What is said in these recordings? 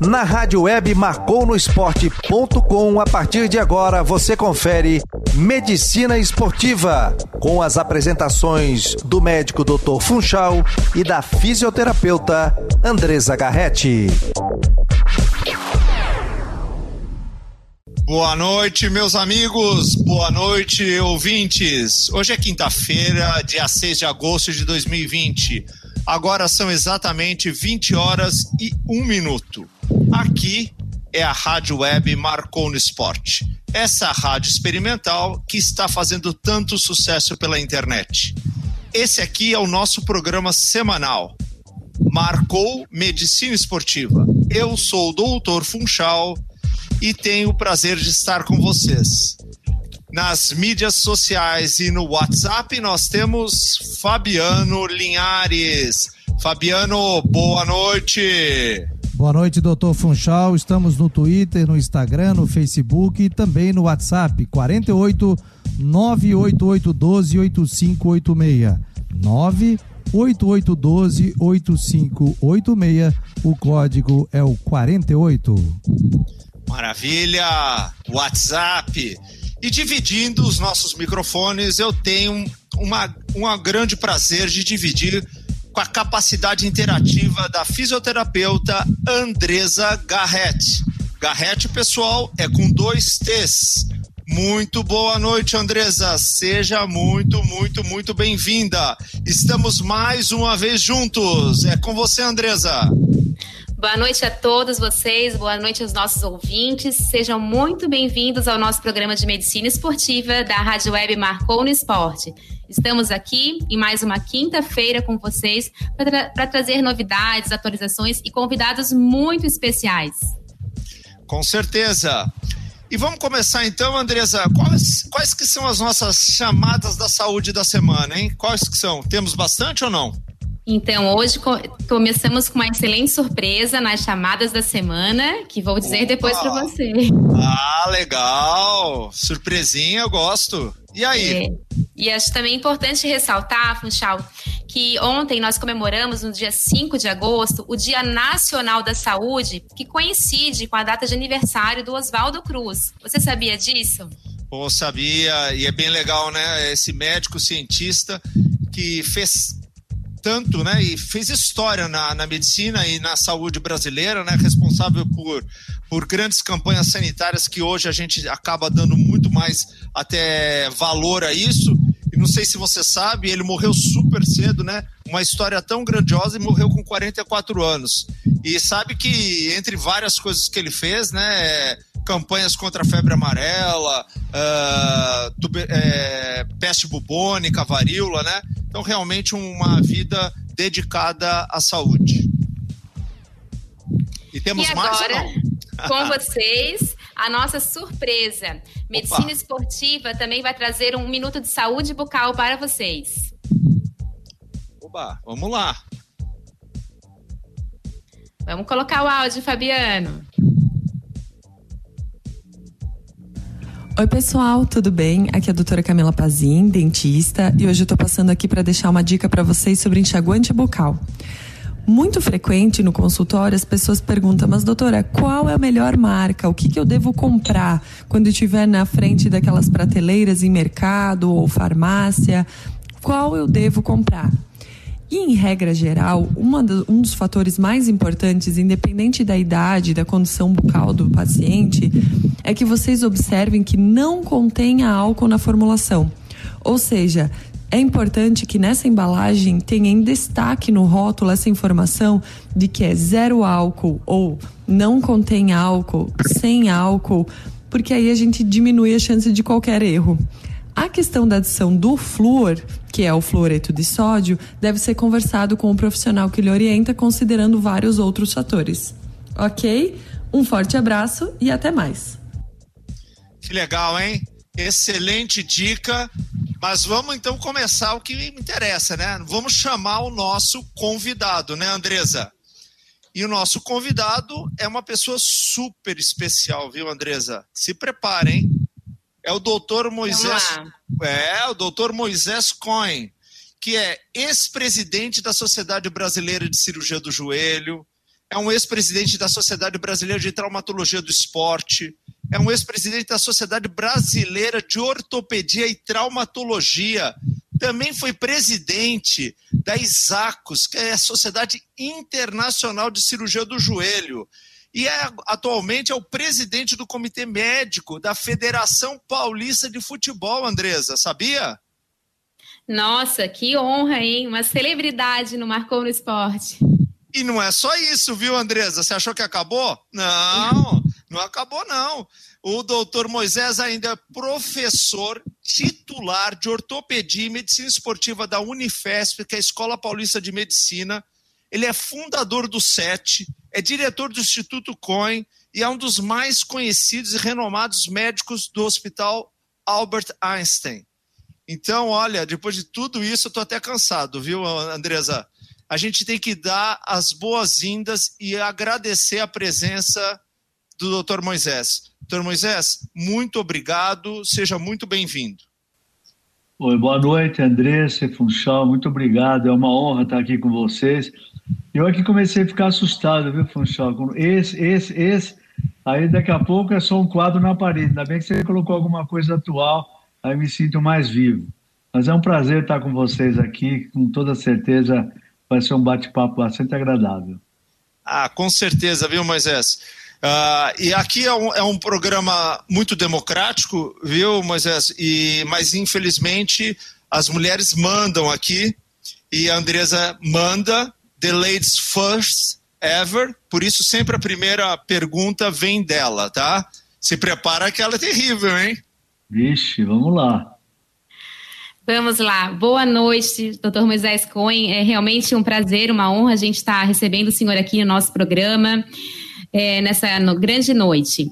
Na rádio web marconosport.com, a partir de agora você confere Medicina Esportiva, com as apresentações do médico Dr. Funchal e da fisioterapeuta Andresa Garretti. Boa noite, meus amigos. Boa noite, ouvintes. Hoje é quinta-feira, dia 6 de agosto de 2020. Agora são exatamente 20 horas e 1 minuto. Aqui é a Rádio Web Marcou no Esporte. Essa rádio experimental que está fazendo tanto sucesso pela internet. Esse aqui é o nosso programa semanal. Marcou Medicina Esportiva. Eu sou o Doutor Funchal e tenho o prazer de estar com vocês. Nas mídias sociais e no WhatsApp nós temos Fabiano Linhares. Fabiano, boa noite. Boa noite, doutor Funchal. Estamos no Twitter, no Instagram, no Facebook e também no WhatsApp 48 98812 8586. 98812 8586. O código é o 48. Maravilha! WhatsApp. E dividindo os nossos microfones, eu tenho uma, um grande prazer de dividir com a capacidade interativa da fisioterapeuta Andresa Garrett. Garrett, pessoal, é com dois T's. Muito boa noite, Andresa. Seja muito, muito, muito bem-vinda. Estamos mais uma vez juntos. É com você, Andresa. Boa noite a todos vocês, boa noite aos nossos ouvintes. Sejam muito bem-vindos ao nosso programa de medicina esportiva da Rádio Web Marcou no Esporte. Estamos aqui em mais uma quinta-feira com vocês para tra trazer novidades, atualizações e convidados muito especiais. Com certeza. E vamos começar então, Andresa. Quais, quais que são as nossas chamadas da saúde da semana, hein? Quais que são? Temos bastante ou não? Então, hoje co começamos com uma excelente surpresa nas chamadas da semana, que vou dizer Opa. depois para você. Ah, legal! Surpresinha, eu gosto. E aí? É. E acho também importante ressaltar, Funchal, que ontem nós comemoramos, no dia 5 de agosto, o Dia Nacional da Saúde, que coincide com a data de aniversário do Oswaldo Cruz. Você sabia disso? Pô, sabia, e é bem legal, né? Esse médico cientista que fez tanto, né, e fez história na, na medicina e na saúde brasileira, né, responsável por, por grandes campanhas sanitárias que hoje a gente acaba dando muito mais até valor a isso. E não sei se você sabe, ele morreu super cedo, né? Uma história tão grandiosa e morreu com 44 anos. E sabe que entre várias coisas que ele fez, né, campanhas contra a febre amarela, uh, tuber, é, peste bubônica, varíola, né? Então, realmente, uma vida dedicada à saúde. E temos e agora, mais? com vocês, a nossa surpresa. Medicina Opa. Esportiva também vai trazer um minuto de saúde bucal para vocês. Oba, vamos lá. Vamos colocar o áudio, Fabiano. Oi, pessoal, tudo bem? Aqui é a doutora Camila Pazin, dentista, e hoje eu tô passando aqui para deixar uma dica para vocês sobre enxaguante bucal. Muito frequente no consultório as pessoas perguntam, mas doutora, qual é a melhor marca? O que, que eu devo comprar quando estiver na frente daquelas prateleiras em mercado ou farmácia? Qual eu devo comprar? E, em regra geral, do, um dos fatores mais importantes, independente da idade, da condição bucal do paciente, é que vocês observem que não contenha álcool na formulação. Ou seja, é importante que nessa embalagem tenha em destaque no rótulo essa informação de que é zero álcool ou não contém álcool, sem álcool, porque aí a gente diminui a chance de qualquer erro. A questão da adição do flúor, que é o fluoreto de sódio, deve ser conversado com o profissional que lhe orienta, considerando vários outros fatores. Ok? Um forte abraço e até mais. Que legal, hein? Excelente dica. Mas vamos então começar o que me interessa, né? Vamos chamar o nosso convidado, né, Andresa? E o nosso convidado é uma pessoa super especial, viu, Andresa? Se preparem. É o doutor Moisés. É, o doutor Moisés Cohen, que é ex-presidente da Sociedade Brasileira de Cirurgia do Joelho, é um ex-presidente da Sociedade Brasileira de Traumatologia do Esporte, é um ex-presidente da Sociedade Brasileira de Ortopedia e Traumatologia. Também foi presidente da ISACOS, que é a Sociedade Internacional de Cirurgia do Joelho. E é, atualmente é o presidente do Comitê Médico da Federação Paulista de Futebol, Andresa, sabia? Nossa, que honra, hein? Uma celebridade no Marcou no Esporte. E não é só isso, viu, Andresa? Você achou que acabou? Não, não acabou, não. O doutor Moisés ainda é professor titular de ortopedia e medicina esportiva da Unifesp, que é a Escola Paulista de Medicina. Ele é fundador do SET, é diretor do Instituto Cohen e é um dos mais conhecidos e renomados médicos do Hospital Albert Einstein. Então, olha, depois de tudo isso, eu estou até cansado, viu, Andresa? a gente tem que dar as boas-vindas e agradecer a presença do Dr. Moisés. Dr. Moisés, muito obrigado, seja muito bem-vindo. Oi, boa noite, Andressa Funchal, muito obrigado, é uma honra estar aqui com vocês. Eu aqui comecei a ficar assustado, viu, Funchal? Esse, esse, esse, aí daqui a pouco é só um quadro na parede, ainda bem que você colocou alguma coisa atual, aí me sinto mais vivo. Mas é um prazer estar com vocês aqui, com toda certeza vai ser um bate-papo bastante agradável. Ah, com certeza, viu, Moisés? Uh, e aqui é um, é um, programa muito democrático, viu, Moisés? E, mas infelizmente as mulheres mandam aqui e a Andresa manda the ladies first ever, por isso sempre a primeira pergunta vem dela, tá? Se prepara que ela é terrível, hein? Vixe, vamos lá. Vamos lá. Boa noite, doutor Moisés Cohen. É realmente um prazer, uma honra a gente estar recebendo o senhor aqui no nosso programa, é, nessa no, grande noite.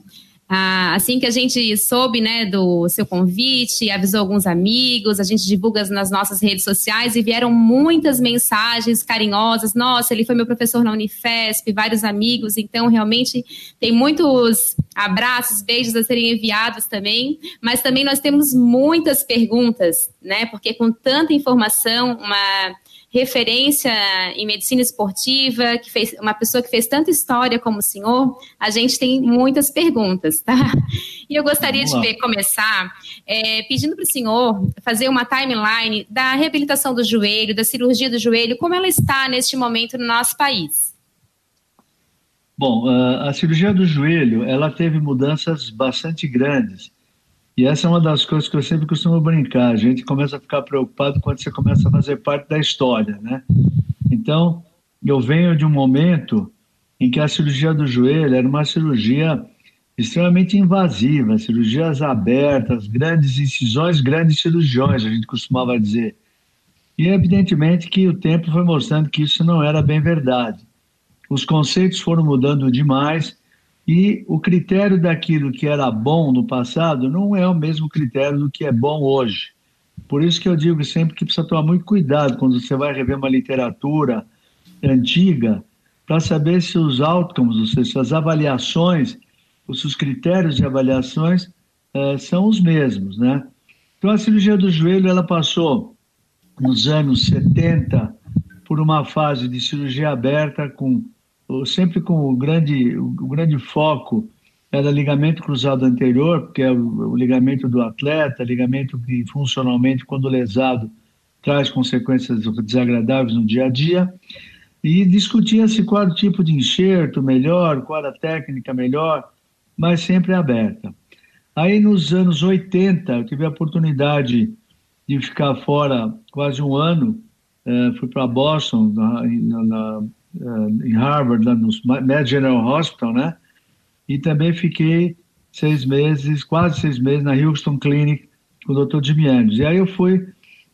Ah, assim que a gente soube né, do seu convite, avisou alguns amigos, a gente divulga nas nossas redes sociais e vieram muitas mensagens carinhosas. Nossa, ele foi meu professor na Unifesp, vários amigos, então realmente tem muitos abraços, beijos a serem enviados também, mas também nós temos muitas perguntas, né? Porque com tanta informação, uma referência em medicina esportiva, que fez uma pessoa que fez tanta história como o senhor, a gente tem muitas perguntas, tá? E eu gostaria de ver, começar é, pedindo para o senhor fazer uma timeline da reabilitação do joelho, da cirurgia do joelho, como ela está neste momento no nosso país. Bom, a cirurgia do joelho, ela teve mudanças bastante grandes e essa é uma das coisas que eu sempre costumo brincar. A gente começa a ficar preocupado quando você começa a fazer parte da história, né? Então, eu venho de um momento em que a cirurgia do joelho era uma cirurgia extremamente invasiva, cirurgias abertas, grandes incisões, grandes cirurgiões, a gente costumava dizer. E evidentemente que o tempo foi mostrando que isso não era bem verdade. Os conceitos foram mudando demais e o critério daquilo que era bom no passado não é o mesmo critério do que é bom hoje. Por isso que eu digo sempre que precisa tomar muito cuidado quando você vai rever uma literatura antiga para saber se os outcomes, ou seja, se as avaliações, se os critérios de avaliações eh, são os mesmos, né? Então a cirurgia do joelho ela passou nos anos 70 por uma fase de cirurgia aberta com sempre com o grande, o grande foco era ligamento cruzado anterior, que é o, o ligamento do atleta, ligamento que funcionalmente, quando lesado, traz consequências desagradáveis no dia a dia. E discutia-se qual o tipo de enxerto melhor, qual a técnica melhor, mas sempre aberta. Aí, nos anos 80, eu tive a oportunidade de ficar fora quase um ano, eh, fui para Boston, na, na, em Harvard, lá no Mass General Hospital, né? E também fiquei seis meses, quase seis meses, na Houston Clinic com o Dr. Jimmy Andrews. E aí eu fui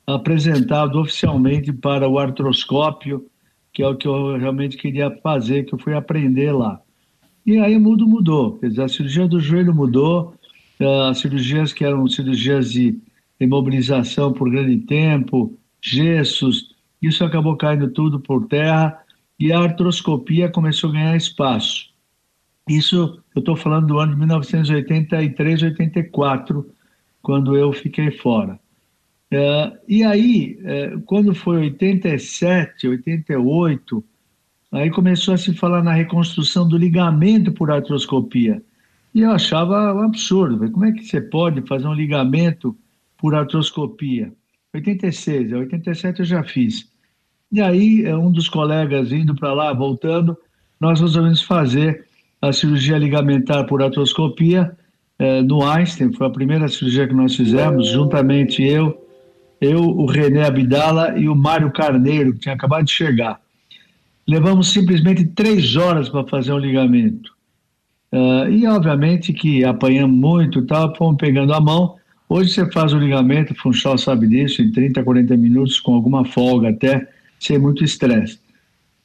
apresentado oficialmente para o artroscópio, que é o que eu realmente queria fazer, que eu fui aprender lá. E aí o mundo mudou, quer dizer, a cirurgia do joelho mudou, uh, as cirurgias que eram cirurgias de imobilização por grande tempo, gessos, isso acabou caindo tudo por terra e a artroscopia começou a ganhar espaço. Isso eu estou falando do ano de 1983, 84, quando eu fiquei fora. É, e aí, é, quando foi 87, 88, Aí começou a se falar na reconstrução do ligamento por artroscopia. E eu achava um absurdo. Como é que você pode fazer um ligamento por artroscopia? 86, 87 eu já fiz. E aí, é, um dos colegas indo para lá, voltando, nós resolvemos fazer a cirurgia ligamentar por artroscopia é, no Einstein. Foi a primeira cirurgia que nós fizemos, juntamente eu, eu, o René Abdala e o Mário Carneiro, que tinha acabado de chegar. Levamos simplesmente três horas para fazer um ligamento. Uh, e obviamente que apanhamos muito e tal, fomos pegando a mão. Hoje você faz o ligamento, o Funchal sabe disso, em 30, 40 minutos, com alguma folga até, sem muito estresse.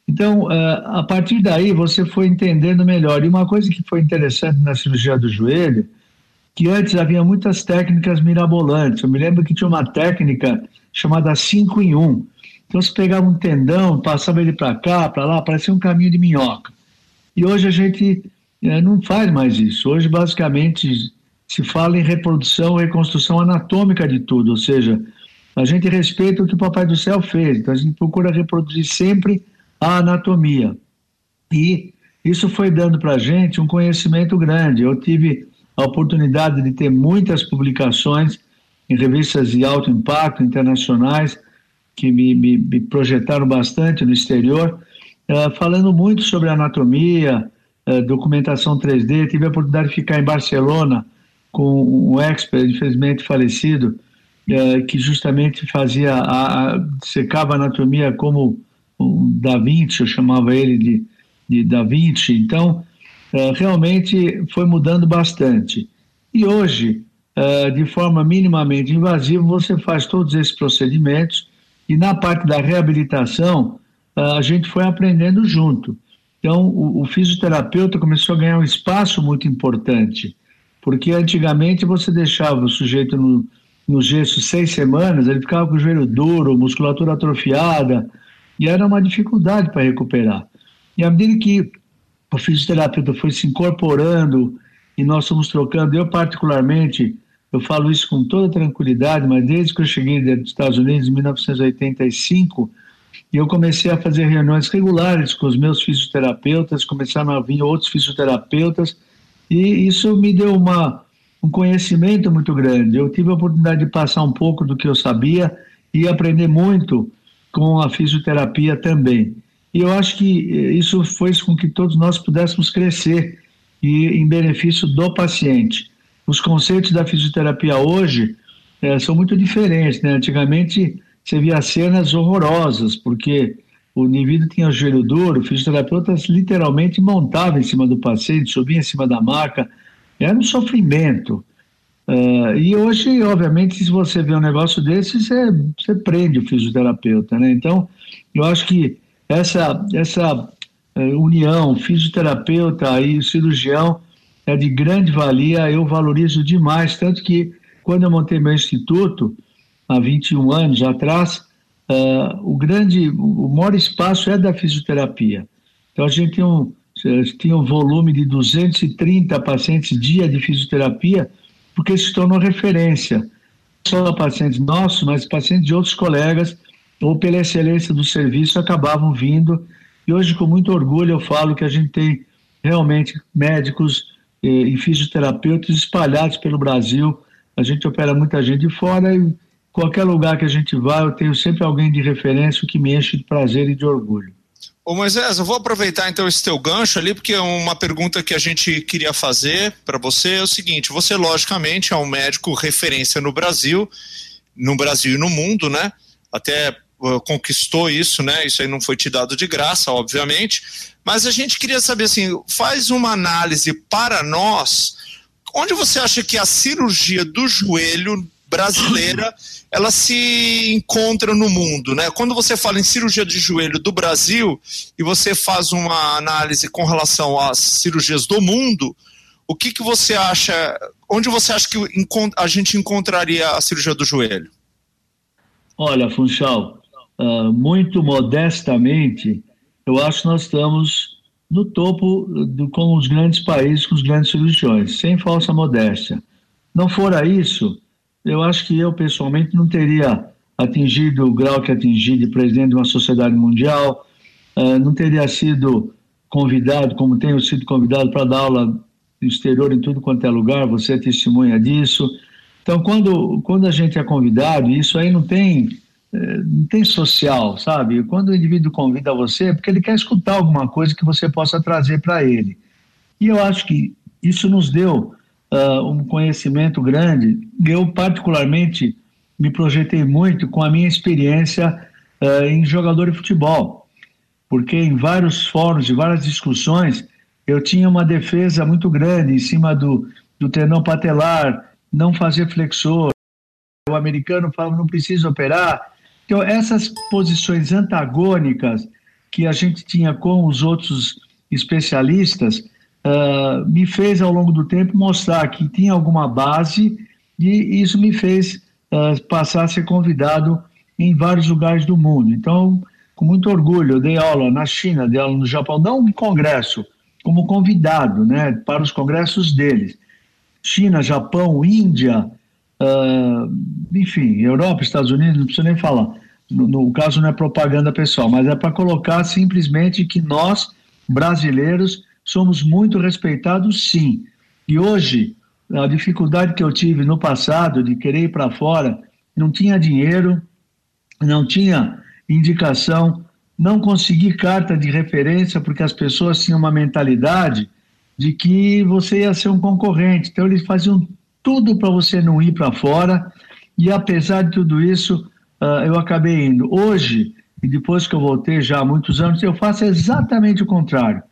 Então, uh, a partir daí, você foi entendendo melhor. E uma coisa que foi interessante na cirurgia do joelho, que antes havia muitas técnicas mirabolantes. Eu me lembro que tinha uma técnica chamada 5 em 1. Então, você pegava um tendão, passava ele para cá, para lá, parecia um caminho de minhoca. E hoje a gente é, não faz mais isso. Hoje, basicamente, se fala em reprodução, reconstrução anatômica de tudo, ou seja, a gente respeita o que o Papai do Céu fez, então a gente procura reproduzir sempre a anatomia. E isso foi dando para a gente um conhecimento grande. Eu tive a oportunidade de ter muitas publicações em revistas de alto impacto internacionais que me, me, me projetaram bastante no exterior, uh, falando muito sobre anatomia, uh, documentação 3D. Tive a oportunidade de ficar em Barcelona com um expert, infelizmente falecido, uh, que justamente fazia a, a, secava a anatomia como o Da Vinci, eu chamava ele de, de Da Vinci. Então, uh, realmente foi mudando bastante. E hoje, uh, de forma minimamente invasiva, você faz todos esses procedimentos e na parte da reabilitação, a gente foi aprendendo junto. Então, o, o fisioterapeuta começou a ganhar um espaço muito importante, porque antigamente você deixava o sujeito no, no gesso seis semanas, ele ficava com o joelho duro, musculatura atrofiada, e era uma dificuldade para recuperar. E à medida que o fisioterapeuta foi se incorporando e nós fomos trocando, eu particularmente, eu falo isso com toda tranquilidade, mas desde que eu cheguei dos Estados Unidos em 1985, eu comecei a fazer reuniões regulares com os meus fisioterapeutas, começaram a vir outros fisioterapeutas, e isso me deu uma, um conhecimento muito grande. Eu tive a oportunidade de passar um pouco do que eu sabia e aprender muito com a fisioterapia também. E eu acho que eh, isso fez com que todos nós pudéssemos crescer e em benefício do paciente. Os conceitos da fisioterapia hoje é, são muito diferentes. Né? Antigamente você via cenas horrorosas, porque o indivíduo tinha o joelho duro, o fisioterapeuta literalmente montava em cima do paciente, subia em cima da maca, era um sofrimento. Uh, e hoje, obviamente, se você vê um negócio desse, você, você prende o fisioterapeuta, né? Então, eu acho que essa, essa uh, união fisioterapeuta e cirurgião é de grande valia, eu valorizo demais, tanto que quando eu montei meu instituto, há 21 anos atrás, uh, o grande, o maior espaço é da fisioterapia. Então, a gente tinha um, tinha um volume de 230 pacientes dia de fisioterapia, porque se tornou referência, não só pacientes nossos, mas pacientes de outros colegas, ou pela excelência do serviço, acabavam vindo. E hoje, com muito orgulho, eu falo que a gente tem realmente médicos eh, e fisioterapeutas espalhados pelo Brasil. A gente opera muita gente de fora e qualquer lugar que a gente vá, eu tenho sempre alguém de referência, o que me enche de prazer e de orgulho. Ô Moisés, eu vou aproveitar então esse teu gancho ali, porque uma pergunta que a gente queria fazer para você é o seguinte: você, logicamente, é um médico referência no Brasil, no Brasil e no mundo, né? Até uh, conquistou isso, né? Isso aí não foi te dado de graça, obviamente. Mas a gente queria saber assim: faz uma análise para nós, onde você acha que a cirurgia do joelho brasileira ela se encontra no mundo, né? Quando você fala em cirurgia de joelho do Brasil e você faz uma análise com relação às cirurgias do mundo, o que, que você acha? Onde você acha que a gente encontraria a cirurgia do joelho? Olha, Funchal, uh, muito modestamente, eu acho que nós estamos no topo do, com os grandes países, com os grandes cirurgiões, sem falsa modéstia. Não fora isso, eu acho que eu, pessoalmente, não teria atingido o grau que atingi de presidente de uma sociedade mundial, uh, não teria sido convidado, como tenho sido convidado para dar aula no exterior em tudo quanto é lugar, você é testemunha disso. Então, quando, quando a gente é convidado, isso aí não tem, eh, não tem social, sabe? Quando o indivíduo convida você, é porque ele quer escutar alguma coisa que você possa trazer para ele. E eu acho que isso nos deu uh, um conhecimento grande. Eu, particularmente, me projetei muito com a minha experiência uh, em jogador de futebol, porque em vários fóruns, e várias discussões, eu tinha uma defesa muito grande em cima do, do tendão patelar, não fazer flexor. O americano fala não precisa operar. Então, essas posições antagônicas que a gente tinha com os outros especialistas uh, me fez, ao longo do tempo, mostrar que tinha alguma base e isso me fez uh, passar a ser convidado em vários lugares do mundo. Então, com muito orgulho, eu dei aula na China, dei aula no Japão, não um congresso, como convidado né, para os congressos deles. China, Japão, Índia, uh, enfim, Europa, Estados Unidos, não precisa nem falar. No, no caso não é propaganda pessoal, mas é para colocar simplesmente que nós, brasileiros, somos muito respeitados, sim. E hoje, a dificuldade que eu tive no passado de querer ir para fora, não tinha dinheiro, não tinha indicação, não consegui carta de referência, porque as pessoas tinham uma mentalidade de que você ia ser um concorrente. Então, eles faziam tudo para você não ir para fora, e apesar de tudo isso, uh, eu acabei indo. Hoje, e depois que eu voltei já há muitos anos, eu faço exatamente o contrário.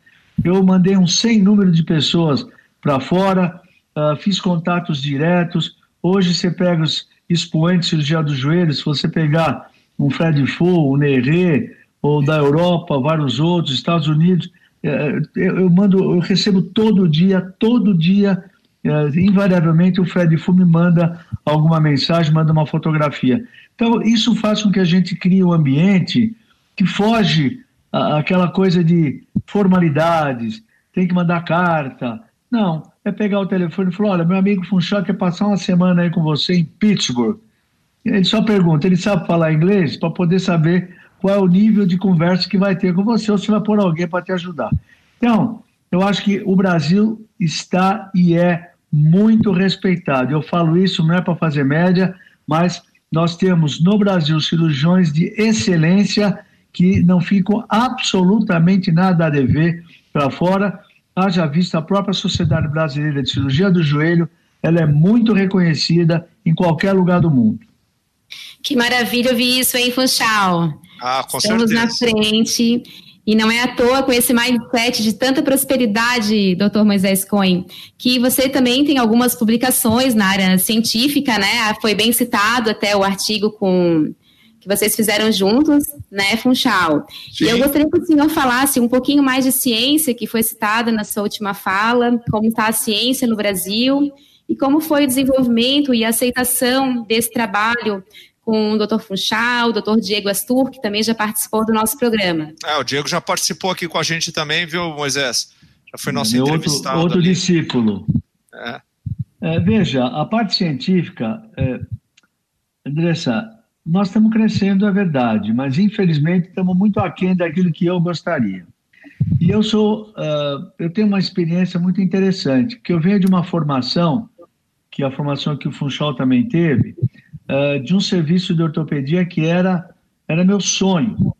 Eu mandei um sem número de pessoas para fora, uh, fiz contatos diretos. Hoje você pega os expoentes de cirurgia dos joelhos, se você pegar um Fred Fu, um Nerê, ou da Europa, vários outros, Estados Unidos, é, eu mando, eu recebo todo dia, todo dia, é, invariavelmente o Fred Fu me manda alguma mensagem, manda uma fotografia. Então, isso faz com que a gente crie um ambiente que foge aquela coisa de formalidades, tem que mandar carta. Não, é pegar o telefone e falar, olha, meu amigo Funchal quer passar uma semana aí com você em Pittsburgh. Ele só pergunta, ele sabe falar inglês? Para poder saber qual é o nível de conversa que vai ter com você ou se vai pôr alguém para te ajudar. Então, eu acho que o Brasil está e é muito respeitado. Eu falo isso não é para fazer média, mas nós temos no Brasil cirurgiões de excelência que não ficam absolutamente nada a dever para fora. Haja vista a própria Sociedade Brasileira de Cirurgia do Joelho, ela é muito reconhecida em qualquer lugar do mundo. Que maravilha ouvir isso, hein, Funchal? Ah, com Estamos certeza. na frente. E não é à toa com esse mindset de tanta prosperidade, doutor Moisés Cohen, que você também tem algumas publicações na área científica, né? Foi bem citado até o artigo com que vocês fizeram juntos, né, Funchal? Sim. E eu gostaria que o senhor falasse um pouquinho mais de ciência, que foi citada na sua última fala, como está a ciência no Brasil e como foi o desenvolvimento e a aceitação desse trabalho com o Dr. Funchal, o Dr. Diego Astur, que também já participou do nosso programa. É, o Diego já participou aqui com a gente também, viu, Moisés? Já foi nosso Meu entrevistado. Outro, outro discípulo. É. É, veja, a parte científica, é, Andressa, nós estamos crescendo, é verdade, mas infelizmente estamos muito aquém daquilo que eu gostaria. E eu sou, uh, eu tenho uma experiência muito interessante, que eu venho de uma formação, que é a formação que o Funchal também teve, uh, de um serviço de ortopedia que era, era meu sonho,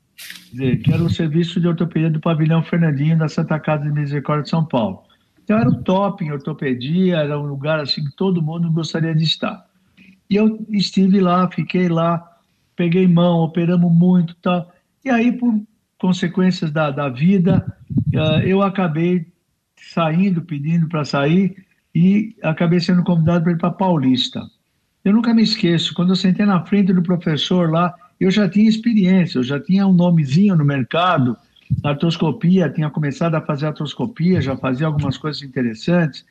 dizer, que era o serviço de ortopedia do Pavilhão Fernandinho da Santa Casa de Misericórdia de São Paulo. Então era o top em ortopedia, era um lugar assim que todo mundo gostaria de estar. E eu estive lá, fiquei lá, peguei mão, operamos muito, tal. E aí por consequências da, da vida, uh, eu acabei saindo, pedindo para sair e acabei sendo convidado para ir para Paulista. Eu nunca me esqueço, quando eu sentei na frente do professor lá, eu já tinha experiência, eu já tinha um nomezinho no mercado, artroscopia, tinha começado a fazer artroscopia, já fazia algumas coisas interessantes.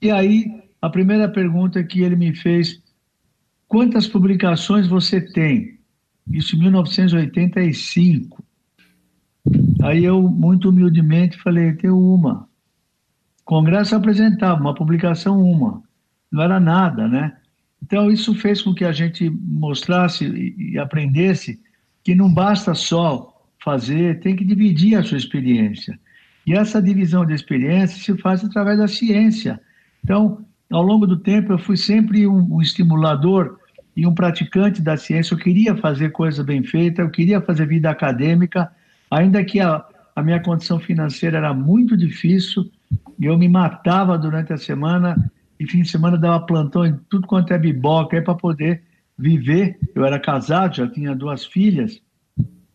E aí, a primeira pergunta que ele me fez, quantas publicações você tem? Isso em 1985. Aí eu, muito humildemente, falei, tenho uma. Congresso apresentava, uma publicação uma. Não era nada, né? Então, isso fez com que a gente mostrasse e aprendesse que não basta só fazer, tem que dividir a sua experiência. E essa divisão de experiência se faz através da ciência. Então, ao longo do tempo, eu fui sempre um, um estimulador e um praticante da ciência. Eu queria fazer coisa bem feita, eu queria fazer vida acadêmica, ainda que a, a minha condição financeira era muito difícil, eu me matava durante a semana e fim de semana dava plantão em tudo quanto é biboca para poder viver. Eu era casado, já tinha duas filhas,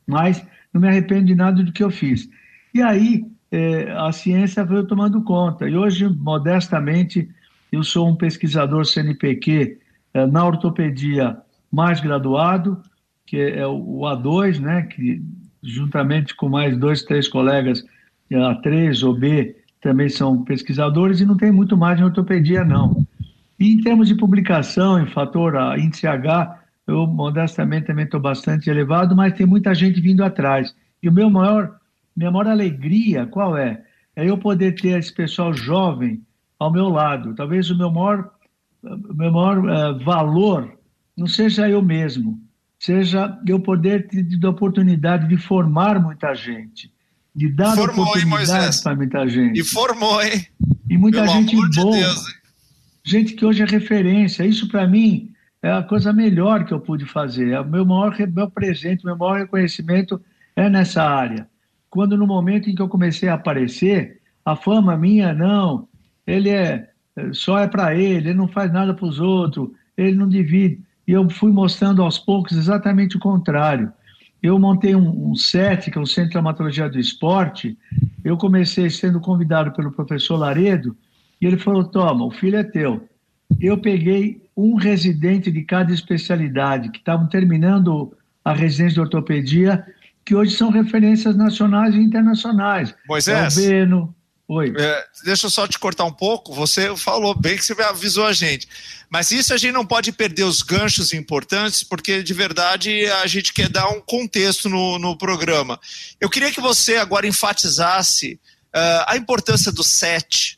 mas não me arrependo de nada do que eu fiz. E aí eh, a ciência veio tomando conta. E hoje, modestamente, eu sou um pesquisador CNPq eh, na ortopedia mais graduado, que é o A2, né, que juntamente com mais dois, três colegas, A3 ou B, também são pesquisadores, e não tem muito mais em ortopedia, não. E em termos de publicação, em fator a índice H, eu modestamente também estou bastante elevado, mas tem muita gente vindo atrás. E o meu maior, minha maior alegria, qual é? É eu poder ter esse pessoal jovem ao meu lado. Talvez o meu maior, meu maior uh, valor não seja eu mesmo, seja eu poder ter a oportunidade de formar muita gente, de dar formou, oportunidade para muita gente. E formou, hein? E muita Pelo gente boa. De Deus, gente que hoje é referência. Isso para mim é a coisa melhor que eu pude fazer. É o meu maior meu presente, meu maior reconhecimento é nessa área. Quando no momento em que eu comecei a aparecer, a fama minha não, ele é só é para ele, ele não faz nada para os outros, ele não divide. E eu fui mostrando aos poucos exatamente o contrário. Eu montei um, um set, que é o Centro de Traumatologia do Esporte. Eu comecei sendo convidado pelo professor Laredo, e ele falou: Toma, o filho é teu. Eu peguei um residente de cada especialidade, que estavam terminando a residência de ortopedia, que hoje são referências nacionais e internacionais. Moisés. É o Beno, Oi. É, deixa eu só te cortar um pouco. Você falou bem que você avisou a gente. Mas isso a gente não pode perder os ganchos importantes, porque de verdade a gente quer dar um contexto no, no programa. Eu queria que você agora enfatizasse uh, a importância do SET,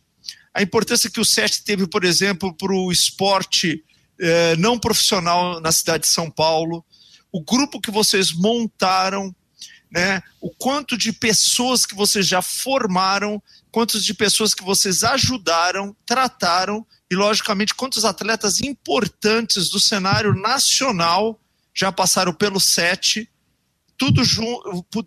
a importância que o SET teve, por exemplo, para o esporte uh, não profissional na cidade de São Paulo, o grupo que vocês montaram né? O quanto de pessoas que vocês já formaram, quantos de pessoas que vocês ajudaram, trataram e, logicamente, quantos atletas importantes do cenário nacional já passaram pelo SET, tudo,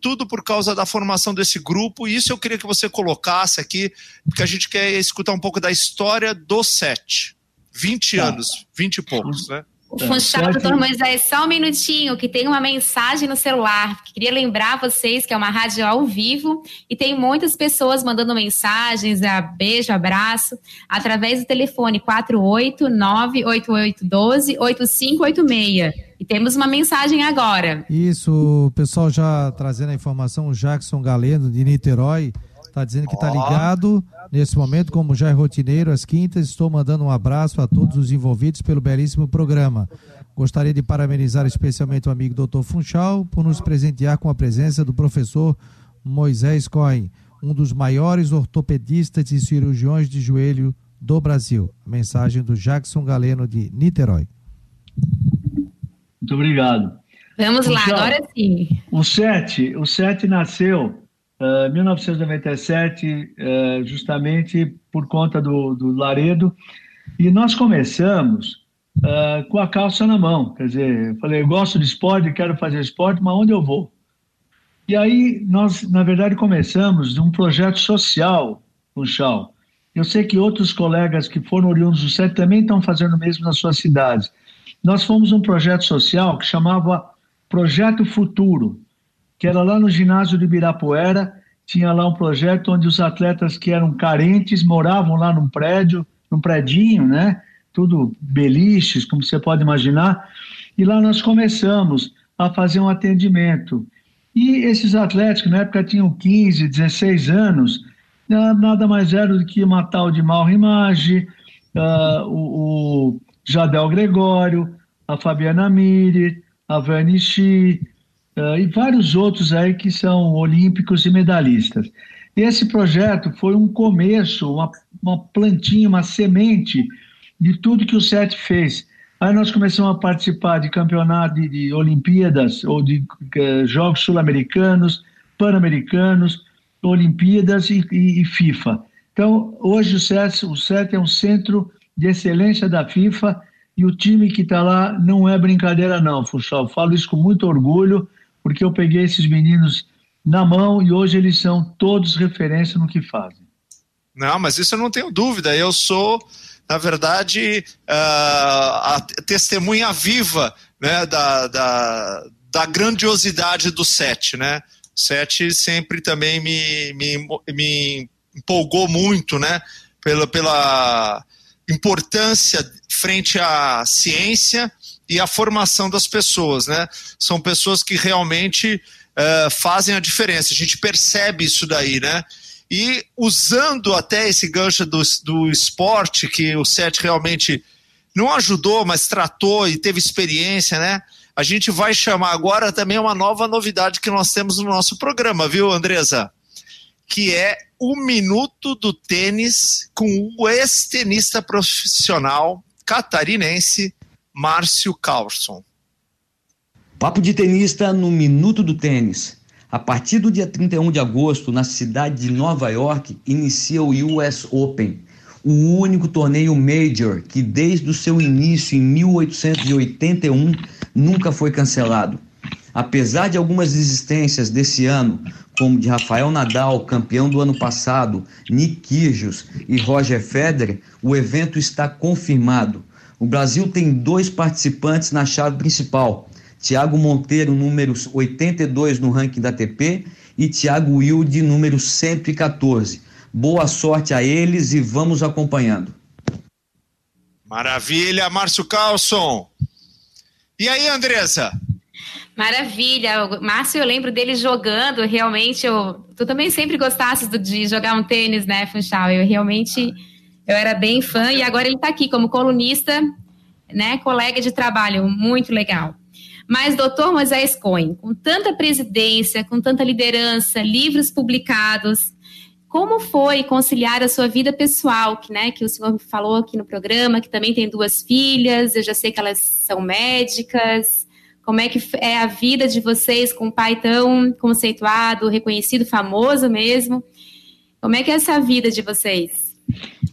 tudo por causa da formação desse grupo, e isso eu queria que você colocasse aqui, porque a gente quer escutar um pouco da história do SET. 20 tá. anos, 20 e poucos, né? O é, Funchal, doutor Moisés, só um minutinho, que tem uma mensagem no celular. Queria lembrar vocês que é uma rádio ao vivo e tem muitas pessoas mandando mensagens, a beijo, abraço, através do telefone 489-8812-8586. E temos uma mensagem agora. Isso, o pessoal já trazendo a informação, o Jackson Galeno, de Niterói, está dizendo que está ligado nesse momento, como já é rotineiro, às quintas. Estou mandando um abraço a todos os envolvidos pelo belíssimo programa. Gostaria de parabenizar especialmente o amigo Dr. Funchal por nos presentear com a presença do professor Moisés Cohen, um dos maiores ortopedistas e cirurgiões de joelho do Brasil. Mensagem do Jackson Galeno de Niterói. Muito obrigado. Vamos lá, agora sim. O SET, o SET nasceu 1997, uh, uh, justamente por conta do, do Laredo. E nós começamos uh, com a calça na mão. Quer dizer, eu falei, eu gosto de esporte, quero fazer esporte, mas onde eu vou? E aí nós, na verdade, começamos um projeto social com o Chau. Eu sei que outros colegas que foram oriundos do SET também estão fazendo o mesmo nas suas cidades. Nós fomos um projeto social que chamava Projeto Futuro, que era lá no ginásio de Ibirapuera, tinha lá um projeto onde os atletas que eram carentes moravam lá num prédio, num predinho, né? Tudo beliches, como você pode imaginar. E lá nós começamos a fazer um atendimento. E esses atletas, que na época tinham 15, 16 anos, nada mais era do que uma tal de Malrimage, uh, o, o Jadel Gregório, a Fabiana Miri, a Vani Chi, uh, e vários outros aí que são olímpicos e medalhistas. Esse projeto foi um começo, uma, uma plantinha, uma semente de tudo que o SET fez. Aí nós começamos a participar de campeonato de, de Olimpíadas ou de uh, Jogos Sul-Americanos, Pan-Americanos, Olimpíadas e, e, e, FIFA. Então, hoje o CET, o CET é um centro de excelência da FIFA e o time que está lá não é brincadeira não, Funchal. Falo isso com muito orgulho, porque eu peguei esses meninos na mão e hoje eles são todos referência no que fazem. Não, mas isso eu não tenho dúvida. Eu sou, na verdade, uh, a testemunha viva né, da, da, da grandiosidade do set, né? O set sempre também me, me, me empolgou muito, né? Pela, pela importância frente à ciência e à formação das pessoas, né? São pessoas que realmente uh, fazem a diferença. A gente percebe isso daí, né? E usando até esse gancho do, do esporte, que o SET realmente não ajudou, mas tratou e teve experiência, né? A gente vai chamar agora também uma nova novidade que nós temos no nosso programa, viu, Andresa? Que é o Minuto do Tênis com o ex-tenista profissional catarinense Márcio Carlson. Papo de tenista no Minuto do Tênis. A partir do dia 31 de agosto, na cidade de Nova York, inicia o US Open, o único torneio major que desde o seu início em 1881 nunca foi cancelado. Apesar de algumas desistências desse ano, como de Rafael Nadal, campeão do ano passado, Nick Kyrgios e Roger Federer, o evento está confirmado. O Brasil tem dois participantes na chave principal, Tiago Monteiro, número 82 no ranking da ATP, e Tiago Wilde, número 114. Boa sorte a eles e vamos acompanhando. Maravilha, Márcio Carlson. E aí, Andressa? Maravilha. Márcio, eu lembro dele jogando, realmente, eu, tu também sempre gostasse de jogar um tênis, né, Funchal? Eu realmente, eu era bem fã e agora ele está aqui como colunista, né, colega de trabalho, muito legal. Mas, doutor Moisés Cohen, com tanta presidência, com tanta liderança, livros publicados, como foi conciliar a sua vida pessoal, que, né, que o senhor falou aqui no programa, que também tem duas filhas, eu já sei que elas são médicas. Como é que é a vida de vocês com um pai tão conceituado, reconhecido, famoso mesmo? Como é que é essa vida de vocês?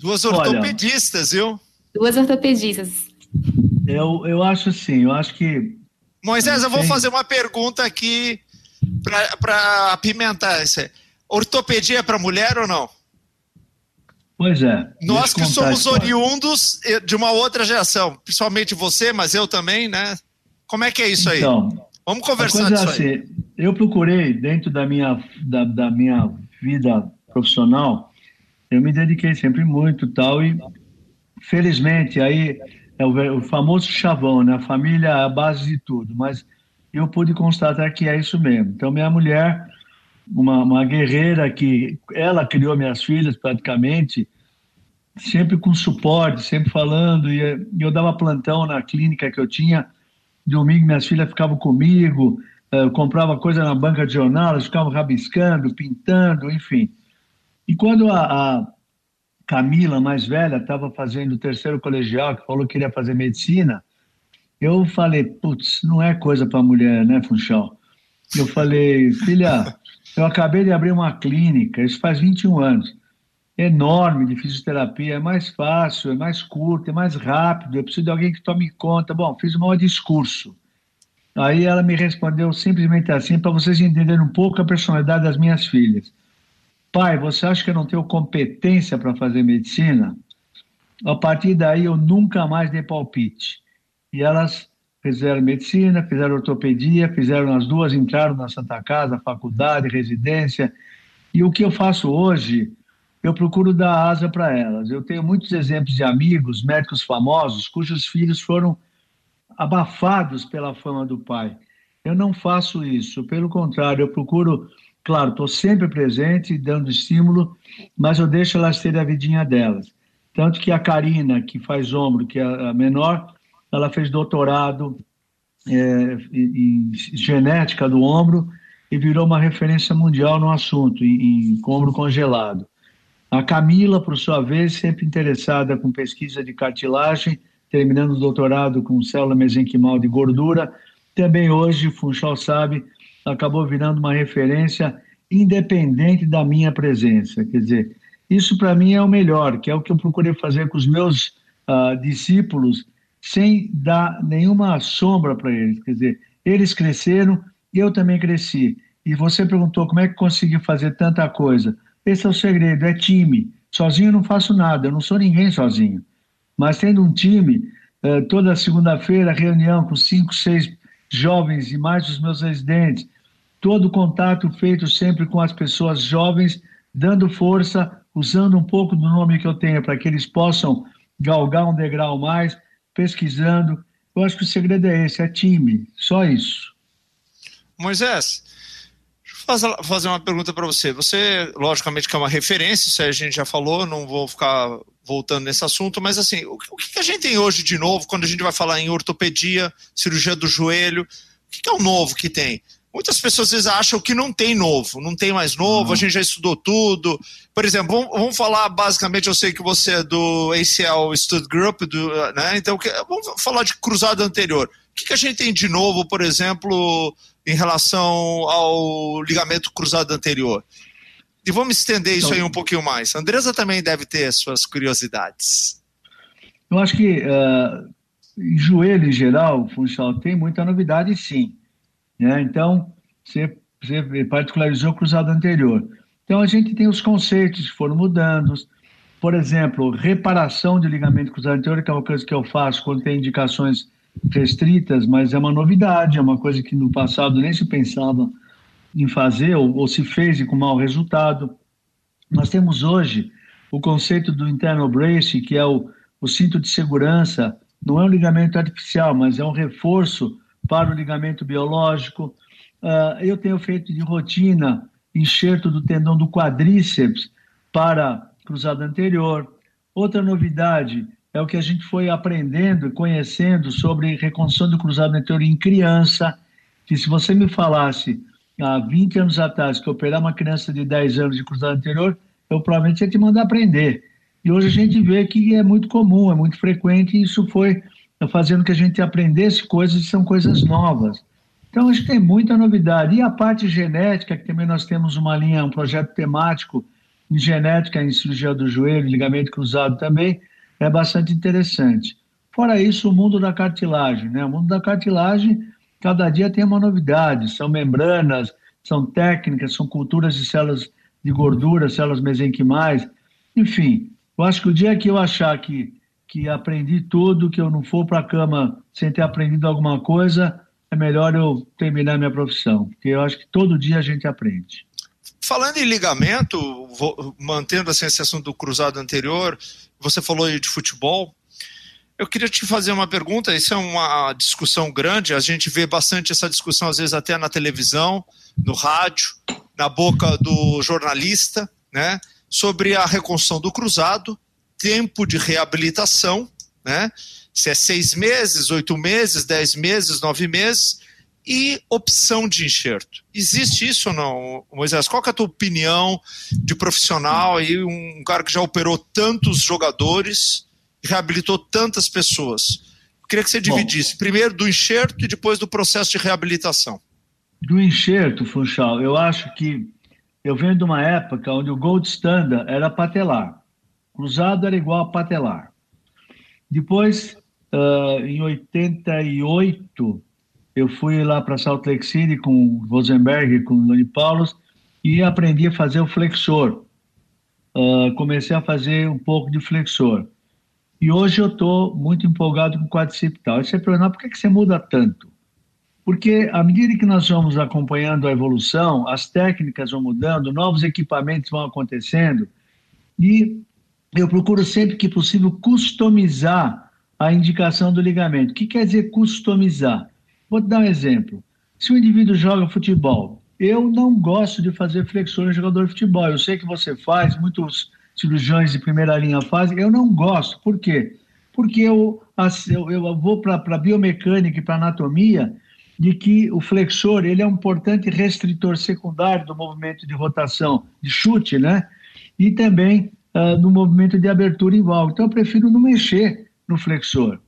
Duas ortopedistas, Olha, viu? Duas ortopedistas. Eu, eu acho assim, eu acho que Moisés, eu vou fazer uma pergunta aqui para apimentar isso. Ortopedia é para mulher ou não? Pois é. Nós que somos oriundos de uma outra geração, principalmente você, mas eu também, né? Como é que é isso aí? Então, Vamos conversar disso assim, aí. Eu procurei, dentro da minha, da, da minha vida profissional, eu me dediquei sempre muito tal, e felizmente aí é o, o famoso chavão, né? A família é a base de tudo, mas eu pude constatar que é isso mesmo. Então, minha mulher, uma, uma guerreira que ela criou minhas filhas praticamente, sempre com suporte, sempre falando, e eu dava plantão na clínica que eu tinha, domingo minhas filhas ficavam comigo, eu comprava coisa na banca de jornal, elas ficavam rabiscando, pintando, enfim. E quando a, a Camila, mais velha, estava fazendo o terceiro colegial, que falou que queria fazer medicina. Eu falei, putz, não é coisa para mulher, né, Funchal? Eu falei, filha, eu acabei de abrir uma clínica, isso faz 21 anos, enorme de fisioterapia, é mais fácil, é mais curto, é mais rápido, eu preciso de alguém que tome conta. Bom, fiz um maior discurso. Aí ela me respondeu simplesmente assim, para vocês entenderem um pouco a personalidade das minhas filhas. Pai, você acha que eu não tenho competência para fazer medicina? A partir daí eu nunca mais dei palpite. E elas fizeram medicina, fizeram ortopedia, fizeram as duas, entraram na Santa Casa, faculdade, residência. E o que eu faço hoje, eu procuro dar asa para elas. Eu tenho muitos exemplos de amigos, médicos famosos, cujos filhos foram abafados pela fama do pai. Eu não faço isso, pelo contrário, eu procuro Claro, estou sempre presente, dando estímulo, mas eu deixo elas terem a vidinha delas. Tanto que a Karina, que faz ombro, que é a menor, ela fez doutorado é, em genética do ombro e virou uma referência mundial no assunto, em, em ombro congelado. A Camila, por sua vez, sempre interessada com pesquisa de cartilagem, terminando o doutorado com célula mesenquimal de gordura. Também hoje, Funchal sabe, acabou virando uma referência independente da minha presença. Quer dizer, isso para mim é o melhor, que é o que eu procurei fazer com os meus uh, discípulos, sem dar nenhuma sombra para eles. Quer dizer, eles cresceram e eu também cresci. E você perguntou como é que consegui fazer tanta coisa. Esse é o segredo, é time. Sozinho eu não faço nada, eu não sou ninguém sozinho. Mas tendo um time, uh, toda segunda-feira, reunião com cinco, seis jovens e mais os meus residentes, todo contato feito sempre com as pessoas jovens, dando força, usando um pouco do nome que eu tenho para que eles possam galgar um degrau mais, pesquisando. Eu acho que o segredo é esse, é time, só isso. Moisés, deixa eu fazer uma pergunta para você. Você, logicamente, que é uma referência, isso a gente já falou, não vou ficar voltando nesse assunto, mas assim, o que a gente tem hoje de novo quando a gente vai falar em ortopedia, cirurgia do joelho? O que é o novo que tem? Muitas pessoas às vezes acham que não tem novo, não tem mais novo, uhum. a gente já estudou tudo. Por exemplo, vamos, vamos, falar basicamente, eu sei que você é do ACL Stud Group, do, né? Então, vamos falar de cruzado anterior. O que, que a gente tem de novo, por exemplo, em relação ao ligamento cruzado anterior? E vamos estender isso então, aí um pouquinho mais. A Andresa também deve ter suas curiosidades. Eu acho que uh, em joelho em geral, funcional, tem muita novidade sim. Né? Então, você, você particularizou o cruzado anterior. Então, a gente tem os conceitos que foram mudando. Por exemplo, reparação de ligamento cruzado anterior, que é uma coisa que eu faço quando tem indicações restritas, mas é uma novidade, é uma coisa que no passado nem se pensava em fazer ou, ou se fez e com mau resultado. Nós temos hoje o conceito do internal brace, que é o, o cinto de segurança, não é um ligamento artificial, mas é um reforço para o ligamento biológico. Uh, eu tenho feito de rotina enxerto do tendão do quadríceps para cruzado anterior. Outra novidade é o que a gente foi aprendendo e conhecendo sobre reconstrução do cruzado anterior em criança, que se você me falasse há 20 anos atrás que operar uma criança de 10 anos de cruzado anterior, eu provavelmente ia te mandar aprender. E hoje a gente vê que é muito comum, é muito frequente, e isso foi fazendo que a gente aprendesse coisas e são coisas novas. Então, acho que tem muita novidade. E a parte genética, que também nós temos uma linha, um projeto temático em genética, em cirurgia do joelho, ligamento cruzado também, é bastante interessante. Fora isso, o mundo da cartilagem. Né? O mundo da cartilagem, cada dia tem uma novidade. São membranas, são técnicas, são culturas de células de gordura, células mesenquimais. Enfim, eu acho que o dia que eu achar que que aprendi tudo, que eu não for para a cama sem ter aprendido alguma coisa, é melhor eu terminar minha profissão, porque eu acho que todo dia a gente aprende. Falando em ligamento, vou, mantendo assim, esse assunto do cruzado anterior, você falou de futebol. Eu queria te fazer uma pergunta. Isso é uma discussão grande. A gente vê bastante essa discussão, às vezes, até na televisão, no rádio, na boca do jornalista, né? Sobre a reconstrução do cruzado tempo de reabilitação, né? Se é seis meses, oito meses, dez meses, nove meses, e opção de enxerto. Existe isso ou não, Moisés? Qual é a tua opinião de profissional e um cara que já operou tantos jogadores, reabilitou tantas pessoas? Eu queria que você dividisse Bom, primeiro do enxerto e depois do processo de reabilitação. Do enxerto, Funchal, eu acho que eu venho de uma época onde o gold standard era patelar. Cruzado era igual a patelar. Depois, uh, em 88, eu fui lá para Salt Lake City com o Rosenberg e com o Lani Paulos e aprendi a fazer o flexor. Uh, comecei a fazer um pouco de flexor. E hoje eu estou muito empolgado com o quadriceptal. Aí você pergunta, por que, que você muda tanto? Porque à medida que nós vamos acompanhando a evolução, as técnicas vão mudando, novos equipamentos vão acontecendo, e eu procuro sempre que possível customizar a indicação do ligamento. O que quer dizer customizar? Vou dar um exemplo. Se o indivíduo joga futebol, eu não gosto de fazer flexões jogador de futebol. Eu sei que você faz, muitos cirurgiões de primeira linha fazem. Eu não gosto. Por quê? Porque eu, eu, eu vou para a biomecânica e para anatomia de que o flexor ele é um importante restritor secundário do movimento de rotação, de chute, né? E também uh, no movimento de abertura em válvula. Então, eu prefiro não mexer no flexor.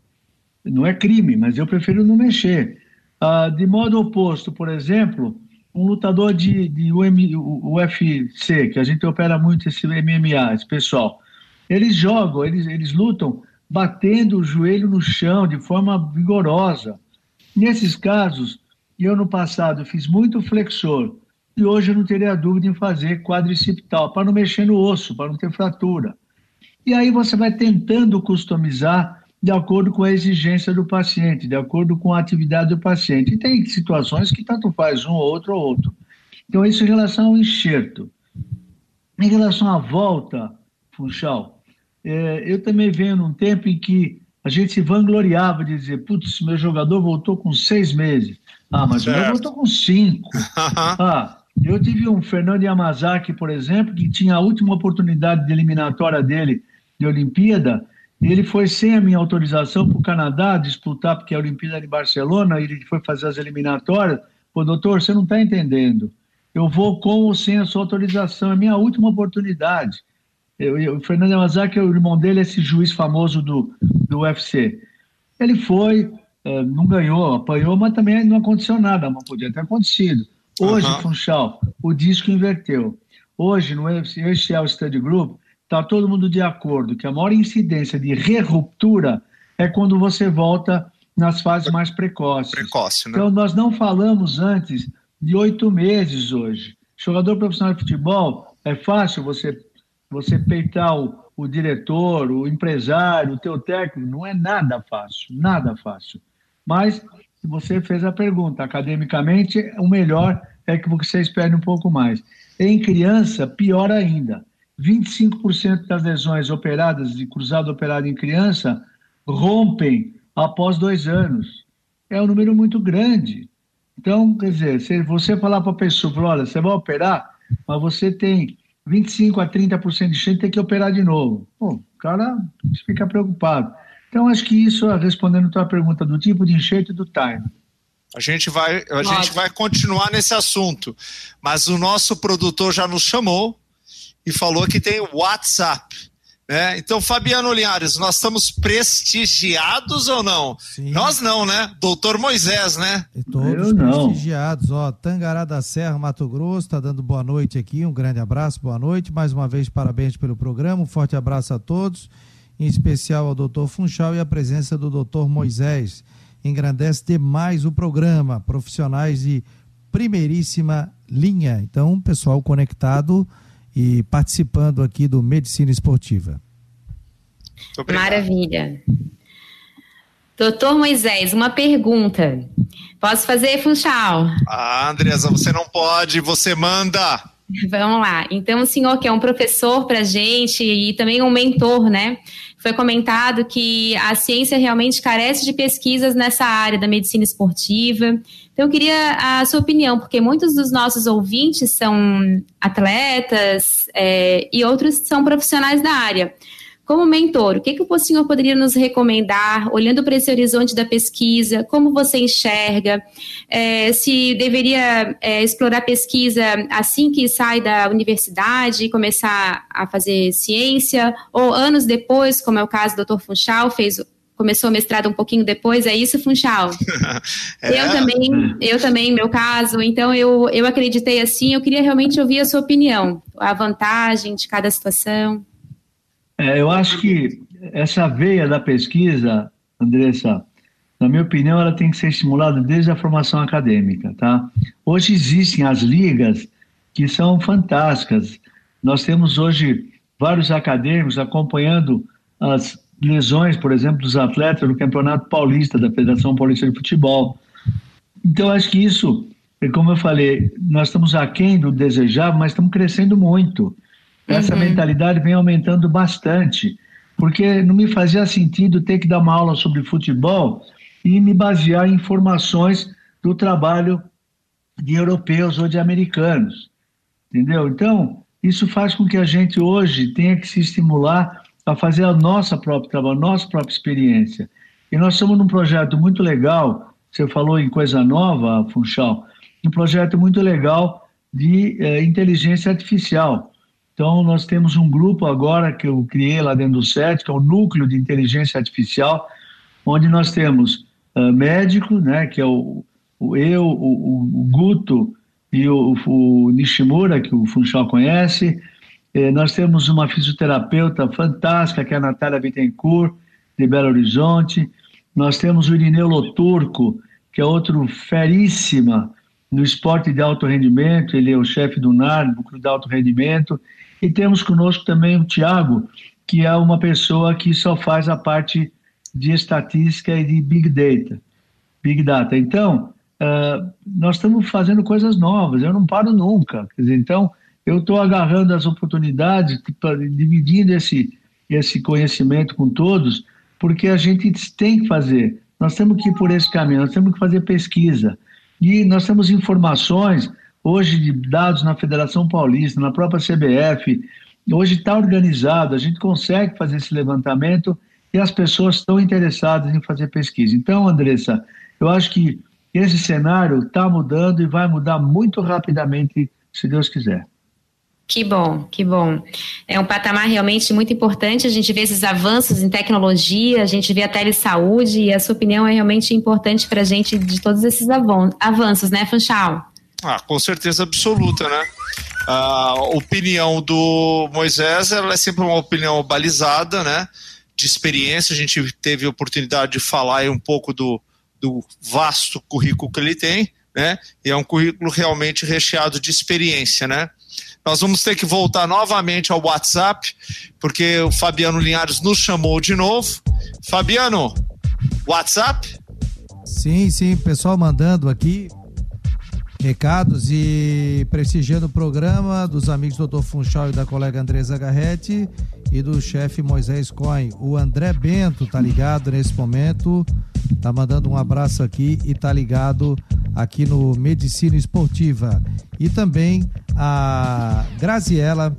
Não é crime, mas eu prefiro não mexer. Uh, de modo oposto, por exemplo, um lutador de, de UM, UFC, que a gente opera muito esse MMA, esse pessoal, eles jogam, eles, eles lutam batendo o joelho no chão de forma vigorosa. Nesses casos, eu no passado fiz muito flexor e hoje eu não teria dúvida em fazer quadricipital, para não mexer no osso, para não ter fratura. E aí você vai tentando customizar de acordo com a exigência do paciente, de acordo com a atividade do paciente. E tem situações que tanto faz um, outro ou outro. Então, isso em relação ao enxerto. Em relação à volta, Funchal, é, eu também venho num tempo em que a gente se vangloriava de dizer, putz, meu jogador voltou com seis meses. Ah, mas certo. o meu voltou com cinco. ah, eu tive um Fernando Yamazaki, por exemplo, que tinha a última oportunidade de eliminatória dele de Olimpíada, ele foi sem a minha autorização para o Canadá disputar, porque a Olimpíada de Barcelona, ele foi fazer as eliminatórias. Pô, doutor, você não está entendendo. Eu vou com ou sem a sua autorização, é minha última oportunidade. Eu, eu, o Fernando Yamazaki, o irmão dele, esse juiz famoso do, do UFC. Ele foi, é, não ganhou, apanhou, mas também não aconteceu nada, mas podia ter acontecido. Hoje, uhum. Funchal, o disco inverteu. Hoje, no é o Study Group, está todo mundo de acordo que a maior incidência de reruptura é quando você volta nas fases mais precoces. Precoce, né? Então, nós não falamos antes de oito meses hoje. Jogador profissional de futebol, é fácil você, você peitar o, o diretor, o empresário, o teu técnico, não é nada fácil, nada fácil. Mas, você fez a pergunta, academicamente, o melhor é que você espere um pouco mais. Em criança, pior ainda 25% das lesões operadas de cruzado operado em criança rompem após dois anos. É um número muito grande. Então, quer dizer, se você falar para a pessoa, olha, você vai operar, mas você tem 25 a 30% de chance de ter que operar de novo. Pô, o cara fica preocupado. Então, acho que isso, respondendo a tua pergunta do tipo de enxerto e do time. A gente vai, a gente vai continuar nesse assunto, mas o nosso produtor já nos chamou e falou que tem WhatsApp. Né? Então, Fabiano Linhares, nós estamos prestigiados ou não? Sim. Nós não, né? Doutor Moisés, né? E todos Eu prestigiados. Ó, Tangará da Serra, Mato Grosso, está dando boa noite aqui. Um grande abraço, boa noite. Mais uma vez, parabéns pelo programa. Um forte abraço a todos, em especial ao doutor Funchal e a presença do doutor Moisés. Engrandece demais o programa. Profissionais de primeiríssima linha. Então, pessoal conectado e participando aqui do Medicina Esportiva. Maravilha. Doutor Moisés, uma pergunta. Posso fazer, Funchal? Ah, Andresa, você não pode, você manda. Vamos lá. Então, o senhor que é um professor para a gente e também um mentor, né? Foi comentado que a ciência realmente carece de pesquisas nessa área da medicina esportiva então, eu queria a sua opinião, porque muitos dos nossos ouvintes são atletas é, e outros são profissionais da área. Como mentor, o que, que o senhor poderia nos recomendar, olhando para esse horizonte da pesquisa, como você enxerga, é, se deveria é, explorar pesquisa assim que sai da universidade e começar a fazer ciência, ou anos depois, como é o caso do Dr. Funchal, fez começou o mestrado um pouquinho depois, é isso, Funchal? é. Eu também, eu também, meu caso, então eu, eu acreditei assim, eu queria realmente ouvir a sua opinião, a vantagem de cada situação. É, eu acho que essa veia da pesquisa, Andressa, na minha opinião, ela tem que ser estimulada desde a formação acadêmica, tá? Hoje existem as ligas que são fantásticas. Nós temos hoje vários acadêmicos acompanhando as lesões, por exemplo, dos atletas no Campeonato Paulista, da Federação Paulista de Futebol. Então, acho que isso, é como eu falei, nós estamos aquém do desejável, mas estamos crescendo muito. Essa uhum. mentalidade vem aumentando bastante, porque não me fazia sentido ter que dar uma aula sobre futebol e me basear em informações do trabalho de europeus ou de americanos, entendeu? Então, isso faz com que a gente hoje tenha que se estimular a fazer a nossa própria trabalho, a nossa própria experiência. E nós estamos num projeto muito legal, você falou em coisa nova, Funchal, um projeto muito legal de é, inteligência artificial. Então, nós temos um grupo agora que eu criei lá dentro do SET, que é o Núcleo de Inteligência Artificial, onde nós temos uh, médico, né, que é o, o eu, o, o, Guto e o, o Nishimura, que o Funchal conhece. É, nós temos uma fisioterapeuta fantástica, que é a Natália Bittencourt, de Belo Horizonte. Nós temos o Irineu Loturco, que é outro feríssima no esporte de alto rendimento, ele é o chefe do NAR, do de alto rendimento. E temos conosco também o Tiago, que é uma pessoa que só faz a parte de estatística e de Big Data. Big Data. Então, uh, nós estamos fazendo coisas novas, eu não paro nunca. Dizer, então, eu estou agarrando as oportunidades, dividindo esse, esse conhecimento com todos, porque a gente tem que fazer. Nós temos que ir por esse caminho, nós temos que fazer pesquisa. E nós temos informações hoje de dados na Federação Paulista, na própria CBF. Hoje está organizado, a gente consegue fazer esse levantamento e as pessoas estão interessadas em fazer pesquisa. Então, Andressa, eu acho que esse cenário está mudando e vai mudar muito rapidamente, se Deus quiser. Que bom, que bom. É um patamar realmente muito importante. A gente vê esses avanços em tecnologia, a gente vê a telesaúde, e a sua opinião é realmente importante para a gente de todos esses avanços, né, Funchal? Ah, com certeza absoluta, né? A opinião do Moisés ela é sempre uma opinião balizada, né? De experiência. A gente teve a oportunidade de falar um pouco do, do vasto currículo que ele tem, né? E é um currículo realmente recheado de experiência, né? Nós vamos ter que voltar novamente ao WhatsApp, porque o Fabiano Linhares nos chamou de novo. Fabiano, WhatsApp? Sim, sim, pessoal mandando aqui recados e prestigiando o programa dos amigos do Dr. Funchal e da colega Andresa Garretti e do chefe Moisés Cohen. O André Bento tá ligado nesse momento, tá mandando um abraço aqui e tá ligado aqui no Medicina Esportiva. E também a Graziela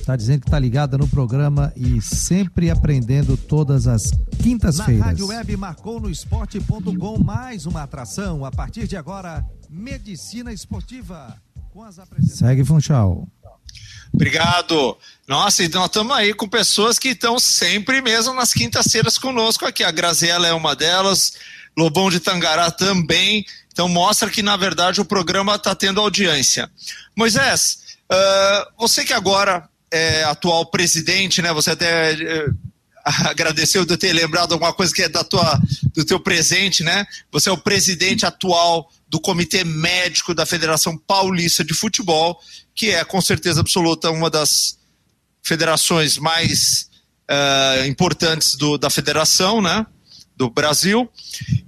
está dizendo que está ligada no programa e sempre aprendendo todas as quintas-feiras. Na Rádio Web marcou no esporte.com mais uma atração a partir de agora, Medicina Esportiva. Com as Segue Funchal. Obrigado. Nossa, então nós estamos aí com pessoas que estão sempre mesmo nas quintas-feiras conosco aqui. A Graziela é uma delas, Lobão de Tangará também. Então mostra que, na verdade, o programa está tendo audiência. Moisés, uh, você que agora é atual presidente, né? Você até uh, agradeceu de ter lembrado alguma coisa que é da tua, do teu presente, né? Você é o presidente atual do Comitê Médico da Federação Paulista de Futebol, que é com certeza absoluta uma das federações mais uh, importantes do, da federação, né? do Brasil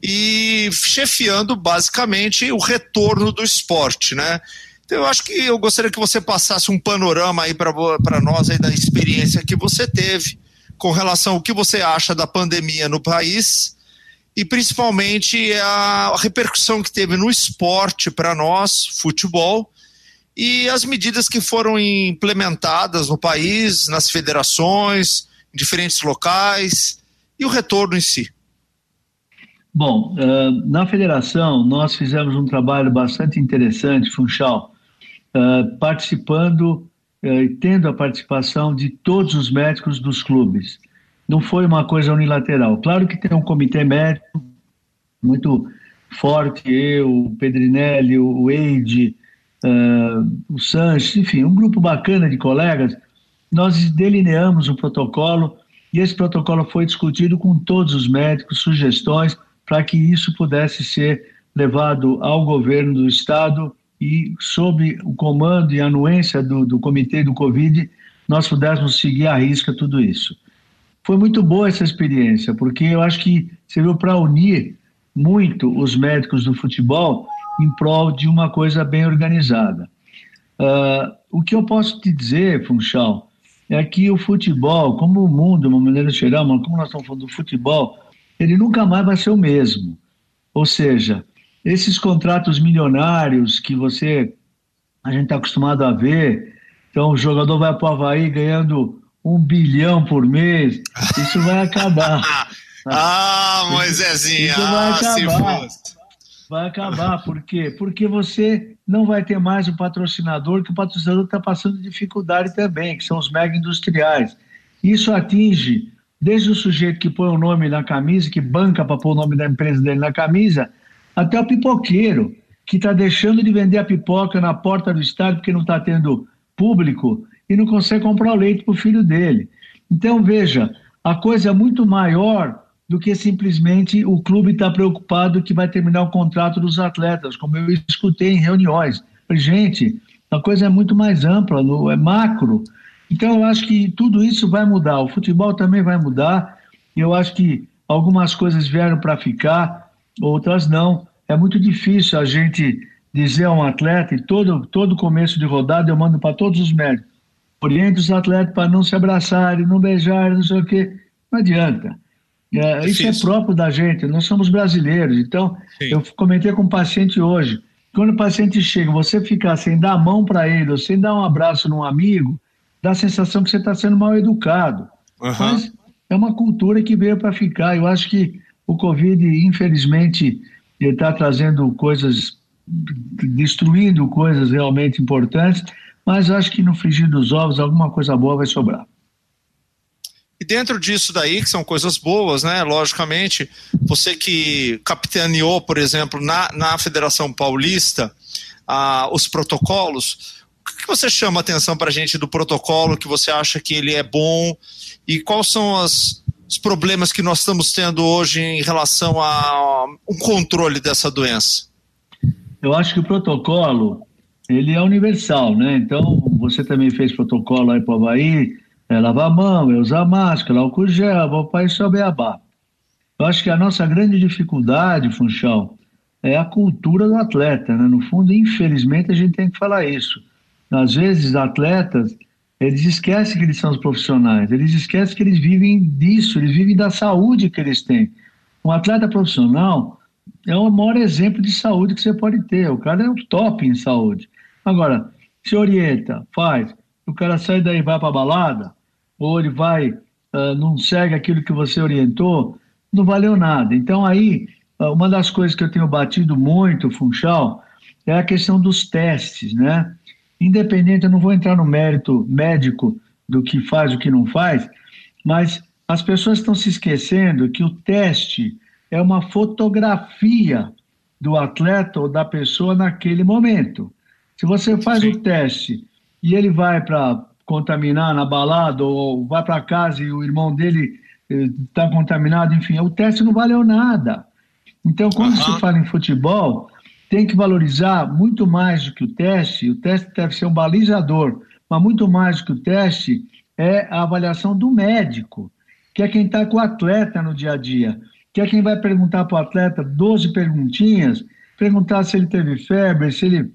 e chefiando basicamente o retorno do esporte, né? Então eu acho que eu gostaria que você passasse um panorama aí para nós aí da experiência que você teve com relação ao que você acha da pandemia no país e principalmente a repercussão que teve no esporte para nós, futebol, e as medidas que foram implementadas no país, nas federações, em diferentes locais e o retorno em si. Bom, uh, na federação nós fizemos um trabalho bastante interessante, Funchal, uh, participando e uh, tendo a participação de todos os médicos dos clubes. Não foi uma coisa unilateral. Claro que tem um comitê médico muito forte, eu, o Pedrinelli, o Eide, o Sanches, enfim, um grupo bacana de colegas. Nós delineamos um protocolo e esse protocolo foi discutido com todos os médicos, sugestões para que isso pudesse ser levado ao governo do Estado e, sob o comando e anuência do, do Comitê do Covid, nós pudéssemos seguir à risca tudo isso. Foi muito boa essa experiência, porque eu acho que serviu para unir muito os médicos do futebol em prol de uma coisa bem organizada. Uh, o que eu posso te dizer, Funchal, é que o futebol, como o mundo, de uma maneira geral, mas como nós estamos falando do futebol, ele nunca mais vai ser o mesmo. Ou seja, esses contratos milionários que você a gente está acostumado a ver, então o jogador vai para o Havaí ganhando um bilhão por mês, isso vai acabar. ah, Moisésinha, isso vai acabar. vai acabar, por quê? Porque você não vai ter mais o patrocinador, que o patrocinador está passando dificuldade também, que são os mega industriais. Isso atinge desde o sujeito que põe o nome na camisa, que banca para pôr o nome da empresa dele na camisa, até o pipoqueiro. que está deixando de vender a pipoca na porta do estádio porque não está tendo público e não consegue comprar o leite para o filho dele. Então, veja, a coisa é muito maior do que simplesmente o clube estar tá preocupado que vai terminar o contrato dos atletas, como eu escutei em reuniões. Gente, a coisa é muito mais ampla, é macro. Então, eu acho que tudo isso vai mudar. O futebol também vai mudar. Eu acho que algumas coisas vieram para ficar, outras não. É muito difícil a gente dizer a um atleta, e todo, todo começo de rodada eu mando para todos os médicos, oriente os atletas para não se abraçarem, não beijarem, não sei o quê. Não adianta. É, isso é próprio da gente, nós somos brasileiros. Então, Sim. eu comentei com um paciente hoje, quando o paciente chega, você ficar sem dar a mão para ele, ou sem dar um abraço num amigo, dá a sensação que você está sendo mal educado. Uhum. Mas é uma cultura que veio para ficar. Eu acho que o Covid, infelizmente, está trazendo coisas, destruindo coisas realmente importantes, mas acho que no frigir dos ovos alguma coisa boa vai sobrar. E dentro disso daí, que são coisas boas, né? Logicamente, você que capitaneou, por exemplo, na, na Federação Paulista, ah, os protocolos, o que você chama a atenção para a gente do protocolo, que você acha que ele é bom e quais são as, os problemas que nós estamos tendo hoje em relação ao um controle dessa doença? Eu acho que o protocolo ele é universal, né? Então, você também fez protocolo aí para o Havaí, é lavar a mão, é usar máscara, álcool gel, o país só beabá. Eu acho que a nossa grande dificuldade, Funchal, é a cultura do atleta, né? No fundo, infelizmente, a gente tem que falar isso. Às vezes, atletas, eles esquecem que eles são os profissionais, eles esquecem que eles vivem disso, eles vivem da saúde que eles têm. Um atleta profissional é o maior exemplo de saúde que você pode ter. O cara é o top em saúde. Agora, se orienta, faz, o cara sai daí e vai para balada, ou ele vai, uh, não segue aquilo que você orientou, não valeu nada. Então, aí, uh, uma das coisas que eu tenho batido muito, Funchal, é a questão dos testes, né? Independente, eu não vou entrar no mérito médico do que faz, o que não faz, mas as pessoas estão se esquecendo que o teste é uma fotografia do atleta ou da pessoa naquele momento. Se você faz Sim. o teste e ele vai para contaminar na balada ou vai para casa e o irmão dele está eh, contaminado, enfim, o teste não valeu nada. Então, quando uhum. se fala em futebol, tem que valorizar muito mais do que o teste. O teste deve ser um balizador, mas muito mais do que o teste é a avaliação do médico, que é quem está com o atleta no dia a dia, que é quem vai perguntar para o atleta 12 perguntinhas, perguntar se ele teve febre, se ele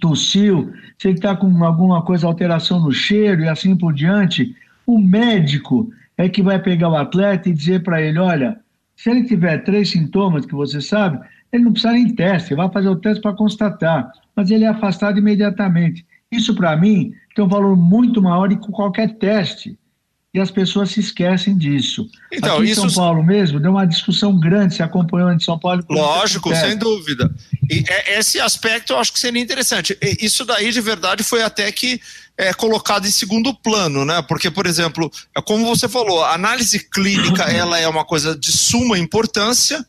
tossiu, se ele está com alguma coisa, alteração no cheiro e assim por diante, o médico é que vai pegar o atleta e dizer para ele: olha, se ele tiver três sintomas que você sabe, ele não precisa nem teste, vai fazer o teste para constatar, mas ele é afastado imediatamente. Isso, para mim, tem um valor muito maior do que qualquer teste e as pessoas se esquecem disso. Então, Aqui em São Paulo mesmo, deu uma discussão grande, se acompanhou em São Paulo. Lógico, sem dúvida. E é, esse aspecto eu acho que seria interessante. Isso daí, de verdade, foi até que é colocado em segundo plano, né? Porque, por exemplo, é como você falou, a análise clínica ela é uma coisa de suma importância,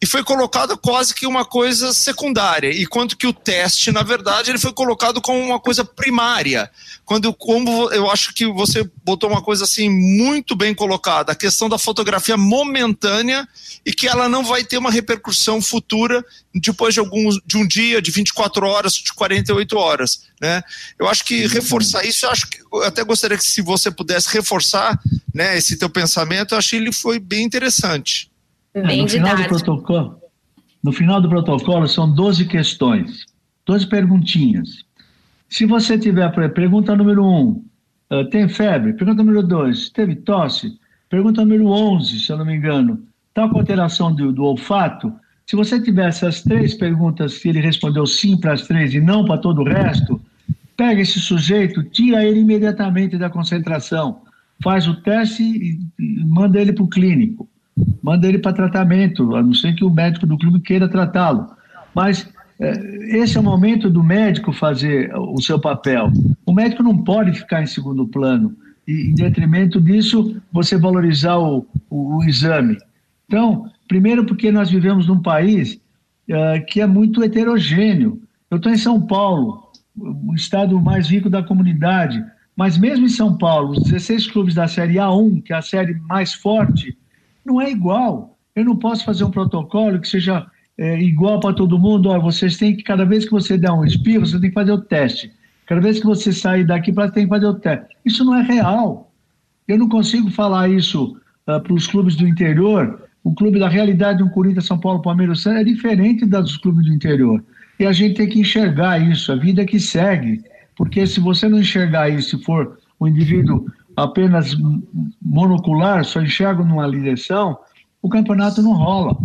e foi colocado quase que uma coisa secundária, enquanto que o teste, na verdade, ele foi colocado como uma coisa primária. Quando como eu acho que você botou uma coisa assim muito bem colocada, a questão da fotografia momentânea e que ela não vai ter uma repercussão futura depois de alguns de um dia, de 24 horas, de 48 horas, né? Eu acho que reforçar isso, eu acho que eu até gostaria que se você pudesse reforçar, né, esse teu pensamento, eu achei ele foi bem interessante. É, no, final do protocolo, no final do protocolo são 12 questões, 12 perguntinhas. Se você tiver, pergunta número 1, um, uh, tem febre? Pergunta número 2, teve tosse? Pergunta número 11, se eu não me engano, está com alteração do, do olfato? Se você tiver essas três perguntas, se ele respondeu sim para as três e não para todo o resto, pega esse sujeito, tira ele imediatamente da concentração, faz o teste e manda ele para o clínico manda ele para tratamento, a não ser que o médico do clube queira tratá-lo. Mas é, esse é o momento do médico fazer o seu papel. O médico não pode ficar em segundo plano. E, em detrimento disso, você valorizar o, o, o exame. Então, primeiro porque nós vivemos num país uh, que é muito heterogêneo. Eu estou em São Paulo, o estado mais rico da comunidade, mas mesmo em São Paulo, os 16 clubes da Série A1, que é a série mais forte, não é igual. Eu não posso fazer um protocolo que seja é, igual para todo mundo. Olha, vocês têm que, cada vez que você der um espirro, você tem que fazer o teste. Cada vez que você sair daqui, você tem que fazer o teste. Isso não é real. Eu não consigo falar isso uh, ah, para os clubes do interior. O clube da realidade de um Corinthians, São Paulo, Palmeiras, é diferente dos clubes do interior. E a gente tem que enxergar isso, a vida que segue. Porque se você não enxergar isso, se for um indivíduo apenas monocular, só enxerga numa direção, o campeonato não rola.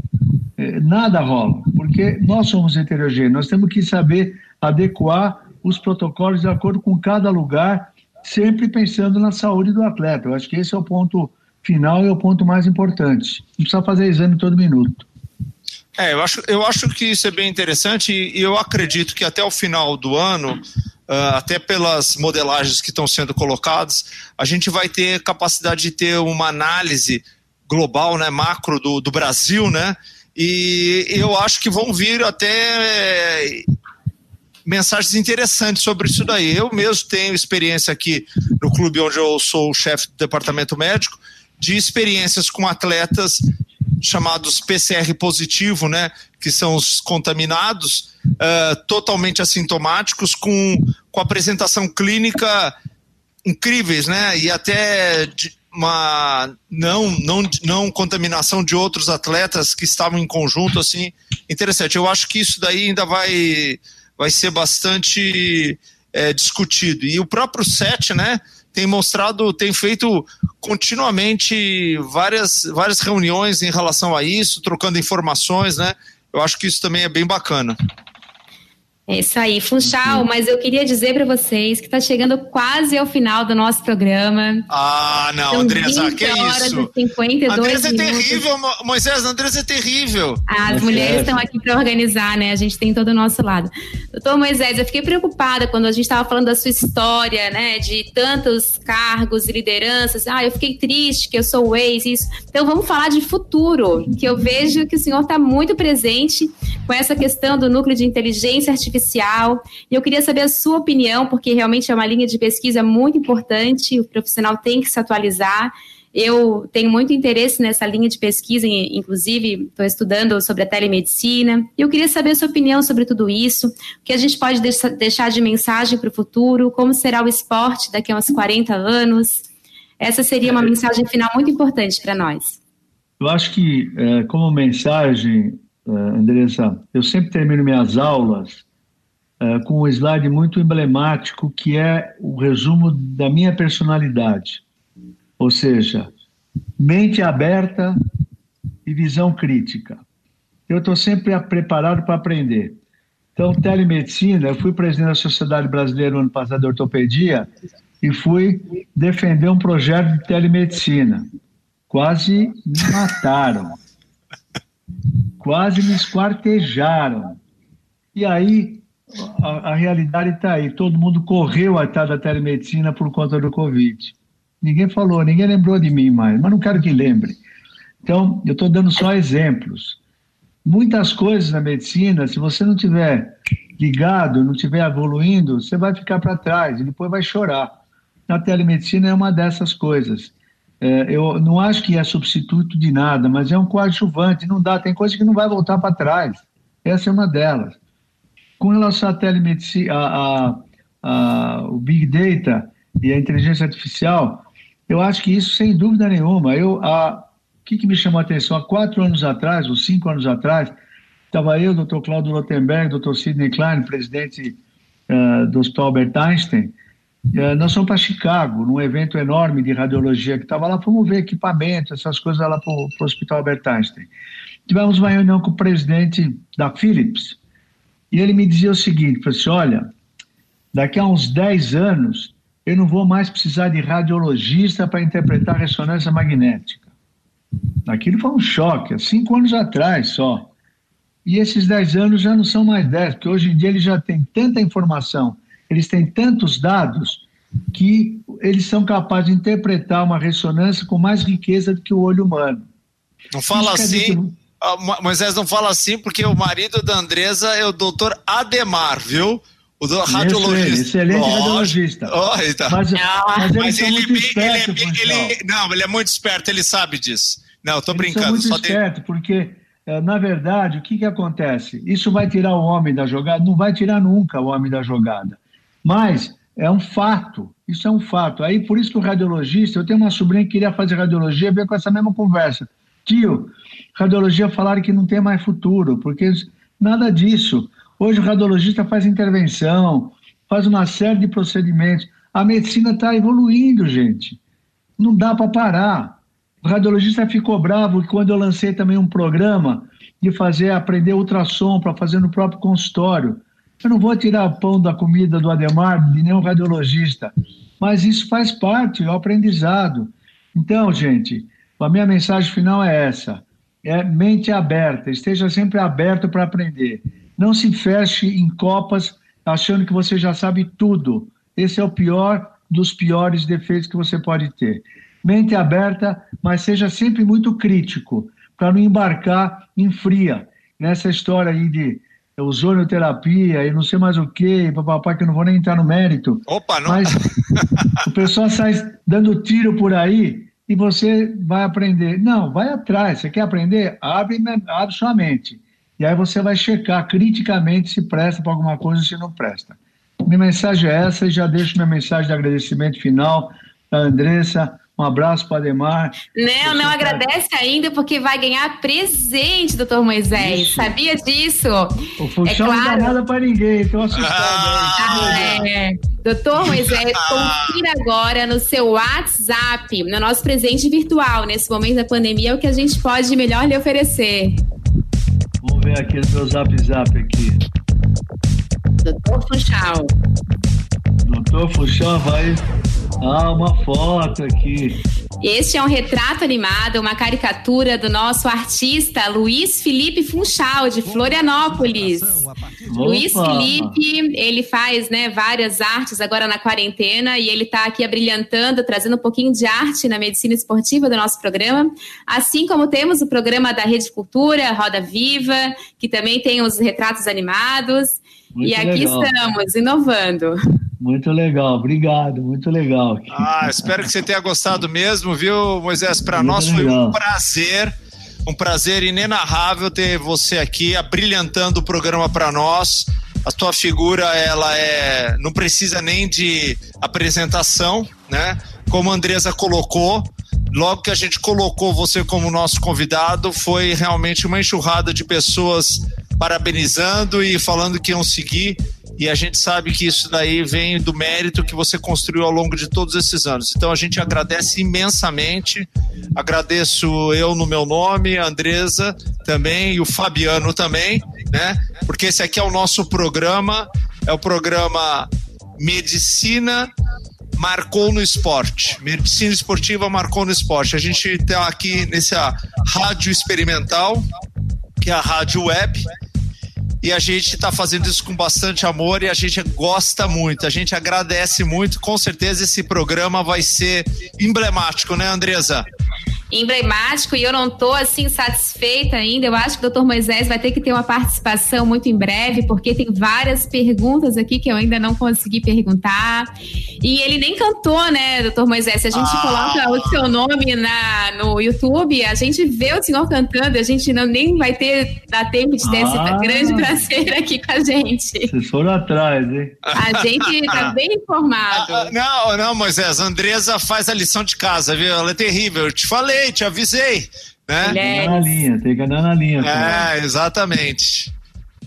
É, nada rola, porque nós somos heterogêneos, nós temos que saber adequar os protocolos de acordo com cada lugar, sempre pensando na saúde do atleta. Eu acho que esse é o ponto final e é o ponto mais importante. Não precisa fazer exame todo minuto. É, eu acho, eu acho que isso é bem interessante e eu acredito que até o final do ano, até pelas modelagens que estão sendo colocadas, a gente vai ter capacidade de ter uma análise global, né, macro do, do Brasil, né, e eu acho que vão vir até mensagens interessantes sobre isso daí. Eu mesmo tenho experiência aqui no clube onde eu sou o chefe do departamento médico, de experiências com atletas chamados PCR positivo, né, que são os contaminados, uh, totalmente assintomáticos, com, com apresentação clínica incríveis, né, e até uma não, não, não contaminação de outros atletas que estavam em conjunto, assim, interessante. Eu acho que isso daí ainda vai, vai ser bastante é, discutido. E o próprio SET, né, tem mostrado, tem feito continuamente várias, várias reuniões em relação a isso, trocando informações, né? Eu acho que isso também é bem bacana. É isso aí, Funchal, mas eu queria dizer para vocês que está chegando quase ao final do nosso programa. Ah, não, São Andresa, que horas isso? E 52 Andresa é terrível, Moisés, Andresa é terrível. Ah, as mulheres estão aqui para organizar, né? A gente tem todo o nosso lado. Doutor Moisés, eu fiquei preocupada quando a gente estava falando da sua história, né? De tantos cargos e lideranças. Ah, eu fiquei triste que eu sou o ex, isso. Então vamos falar de futuro, que eu vejo que o senhor está muito presente com essa questão do núcleo de inteligência artificial artificial. E eu queria saber a sua opinião, porque realmente é uma linha de pesquisa muito importante, o profissional tem que se atualizar. Eu tenho muito interesse nessa linha de pesquisa, inclusive estou estudando sobre a telemedicina. E eu queria saber a sua opinião sobre tudo isso, o que a gente pode deixar de mensagem para o futuro, como será o esporte daqui a uns 40 anos. Essa seria uma mensagem final muito importante para nós. Eu acho que, é, como mensagem, é, Andressa, eu sempre termino minhas aulas uh, com um slide muito emblemático que é o resumo da minha personalidade. Ou seja, mente aberta e visão crítica. Eu estou sempre preparado para aprender. Então, telemedicina, eu fui presidente da Sociedade Brasileira no ano passado de ortopedia e fui defender um projeto de telemedicina. Quase me mataram. Quase me esquartejaram. E aí a, a realidade está aí. Todo mundo correu atrás da telemedicina por conta do Covid. Ninguém falou, ninguém lembrou de mim mais, mas não quero que lembre. Então, eu estou dando só exemplos. Muitas coisas na medicina, se você não tiver ligado, não tiver evoluindo, você vai ficar para trás e depois vai chorar. A telemedicina é uma dessas coisas. É, eu não acho que é substituto de nada, mas é um coadjuvante, não dá, tem coisa que não vai voltar para trás. Essa é uma delas. Com relação à telemedicina, a, a, a, o Big Data e a inteligência artificial, eu acho que isso, sem dúvida nenhuma, eu, a, o que, que me chamou a atenção? Há quatro anos atrás, ou cinco anos atrás, estava eu, o Dr. Claudio Rotenberg, Dr. Sidney Klein, presidente uh, do Hospital Albert Einstein, uh, nós fomos para Chicago, num evento enorme de radiologia que estava lá, fomos ver equipamento, essas coisas lá para o Hospital Albert Einstein. Tivemos uma reunião com o presidente da Philips, e ele me dizia o seguinte: assim, olha, daqui a uns 10 anos eu não vou mais precisar de radiologista para interpretar ressonância magnética. Aquilo foi um choque, há cinco anos atrás só. E esses 10 anos já não são mais 10, porque hoje em dia eles já têm tanta informação, eles têm tantos dados, que eles são capazes de interpretar uma ressonância com mais riqueza do que o olho humano. Não fala assim. Uh, Moisés não fala assim porque o marido da Andresa é o doutor Ademar, viu? O do radiologista. Excelente oh, radiologista. Oh, tá. Mas, mas, mas ele, ele, esperto, ele, ele, Não, ele é muito esperto, ele sabe disso. Não, eu tô Eles brincando. Muito esperto, de... porque, eh, na verdade, o que, que acontece? Isso vai tirar o homem da jogada? Não vai tirar nunca o homem da jogada. Mas é um fato, isso é um fato. Aí, por isso que o radiologista, eu tenho uma sobrinha que queria fazer radiologia, veio com essa mesma conversa. Tio, radiologia falaram que não tem mais futuro, porque nada disso. Hoje o radiologista faz intervenção, faz uma série de procedimentos. A medicina está evoluindo, gente. Não dá para parar. O radiologista ficou bravo quando eu lancei também um programa de fazer aprender ultrassom para fazer no próprio consultório. Eu não vou tirar pão da comida do Ademar de nenhum radiologista, mas isso faz parte do aprendizado. Então, gente, a minha mensagem final é essa: é mente aberta, esteja sempre aberto para aprender. Não se feche em copas achando que você já sabe tudo. Esse é o pior dos piores defeitos que você pode ter. Mente aberta, mas seja sempre muito crítico, para não embarcar em fria. Nessa história aí de ozonioterapia e não sei mais o que, papai, que eu não vou nem entrar no mérito. Opa, não. Mas o pessoal sai dando tiro por aí e você vai aprender. Não, vai atrás. Você quer aprender? Abre, abre sua mente. E aí você vai checar criticamente se presta para alguma coisa ou se não presta. Minha mensagem é essa e já deixo minha mensagem de agradecimento final da Andressa. Um abraço para Ademar. Não, não agradece ainda porque vai ganhar presente, doutor Moisés. Isso. Sabia disso? O função é claro. não dá nada para ninguém, estou assustado. Ah, é. Doutor Moisés, confira agora no seu WhatsApp, no nosso presente virtual. Nesse momento da pandemia, é o que a gente pode melhor lhe oferecer. Vamos ver aqui no meu zap zap aqui. Doutor Funchal. Doutor Funchal vai. Ah, uma foto aqui. Este é um retrato animado, uma caricatura do nosso artista Luiz Felipe Funchal, de Florianópolis. Luiz Felipe, ele faz né, várias artes agora na quarentena e ele está aqui abrilhantando, trazendo um pouquinho de arte na medicina esportiva do nosso programa. Assim como temos o programa da Rede Cultura, Roda Viva, que também tem os retratos animados. Muito e aqui legal. estamos, inovando. Muito legal, obrigado, muito legal. Ah, espero que você tenha gostado mesmo, viu, Moisés? Para nós foi legal. um prazer, um prazer inenarrável ter você aqui abrilhantando o programa para nós. A tua figura, ela é, não precisa nem de apresentação, né? Como a Andresa colocou, logo que a gente colocou você como nosso convidado, foi realmente uma enxurrada de pessoas parabenizando e falando que iam seguir e a gente sabe que isso daí vem do mérito que você construiu ao longo de todos esses anos. Então a gente agradece imensamente. Agradeço eu no meu nome, a Andresa também e o Fabiano também, né? Porque esse aqui é o nosso programa, é o programa Medicina marcou no esporte. Medicina esportiva marcou no esporte. A gente está aqui nessa rádio experimental, que é a rádio web, e a gente está fazendo isso com bastante amor e a gente gosta muito, a gente agradece muito. Com certeza esse programa vai ser emblemático, né, Andresa? Emblemático e eu não estou assim satisfeita ainda. Eu acho que o doutor Moisés vai ter que ter uma participação muito em breve, porque tem várias perguntas aqui que eu ainda não consegui perguntar. E ele nem cantou, né, doutor Moisés? Se a gente ah. coloca o seu nome na, no YouTube, a gente vê o senhor cantando, a gente não, nem vai ter dar tempo de ter ah. esse grande prazer aqui com a gente. Vocês foram atrás, hein? A gente está bem informado. Ah, não, não, Moisés, a Andresa faz a lição de casa, viu? Ela é terrível. Eu te falei avisei, te avisei. Né? Tem que andar na linha, tem que andar na linha. É, exatamente.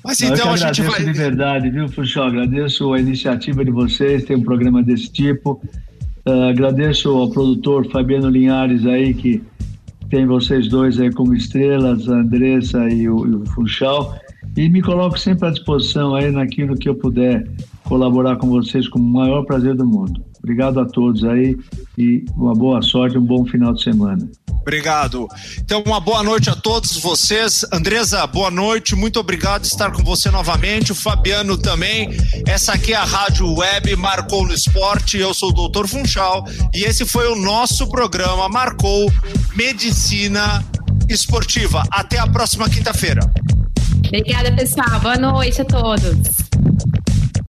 Mas Mas então a gente vai. de verdade, viu, Fuxó? Agradeço a iniciativa de vocês, ter um programa desse tipo. Uh, agradeço ao produtor Fabiano Linhares aí, que tem vocês dois aí como estrelas, a Andressa e o, e o Funchal. E me coloco sempre à disposição aí naquilo que eu puder colaborar com vocês com o maior prazer do mundo. Obrigado a todos aí e uma boa sorte, um bom final de semana. Obrigado. Então, uma boa noite a todos vocês. Andresa, boa noite. Muito obrigado por estar com você novamente. O Fabiano também. Essa aqui é a Rádio Web Marcou no Esporte. Eu sou o Doutor Funchal e esse foi o nosso programa Marcou Medicina esportiva. Até a próxima quinta-feira. Obrigada, pessoal. Boa noite a todos.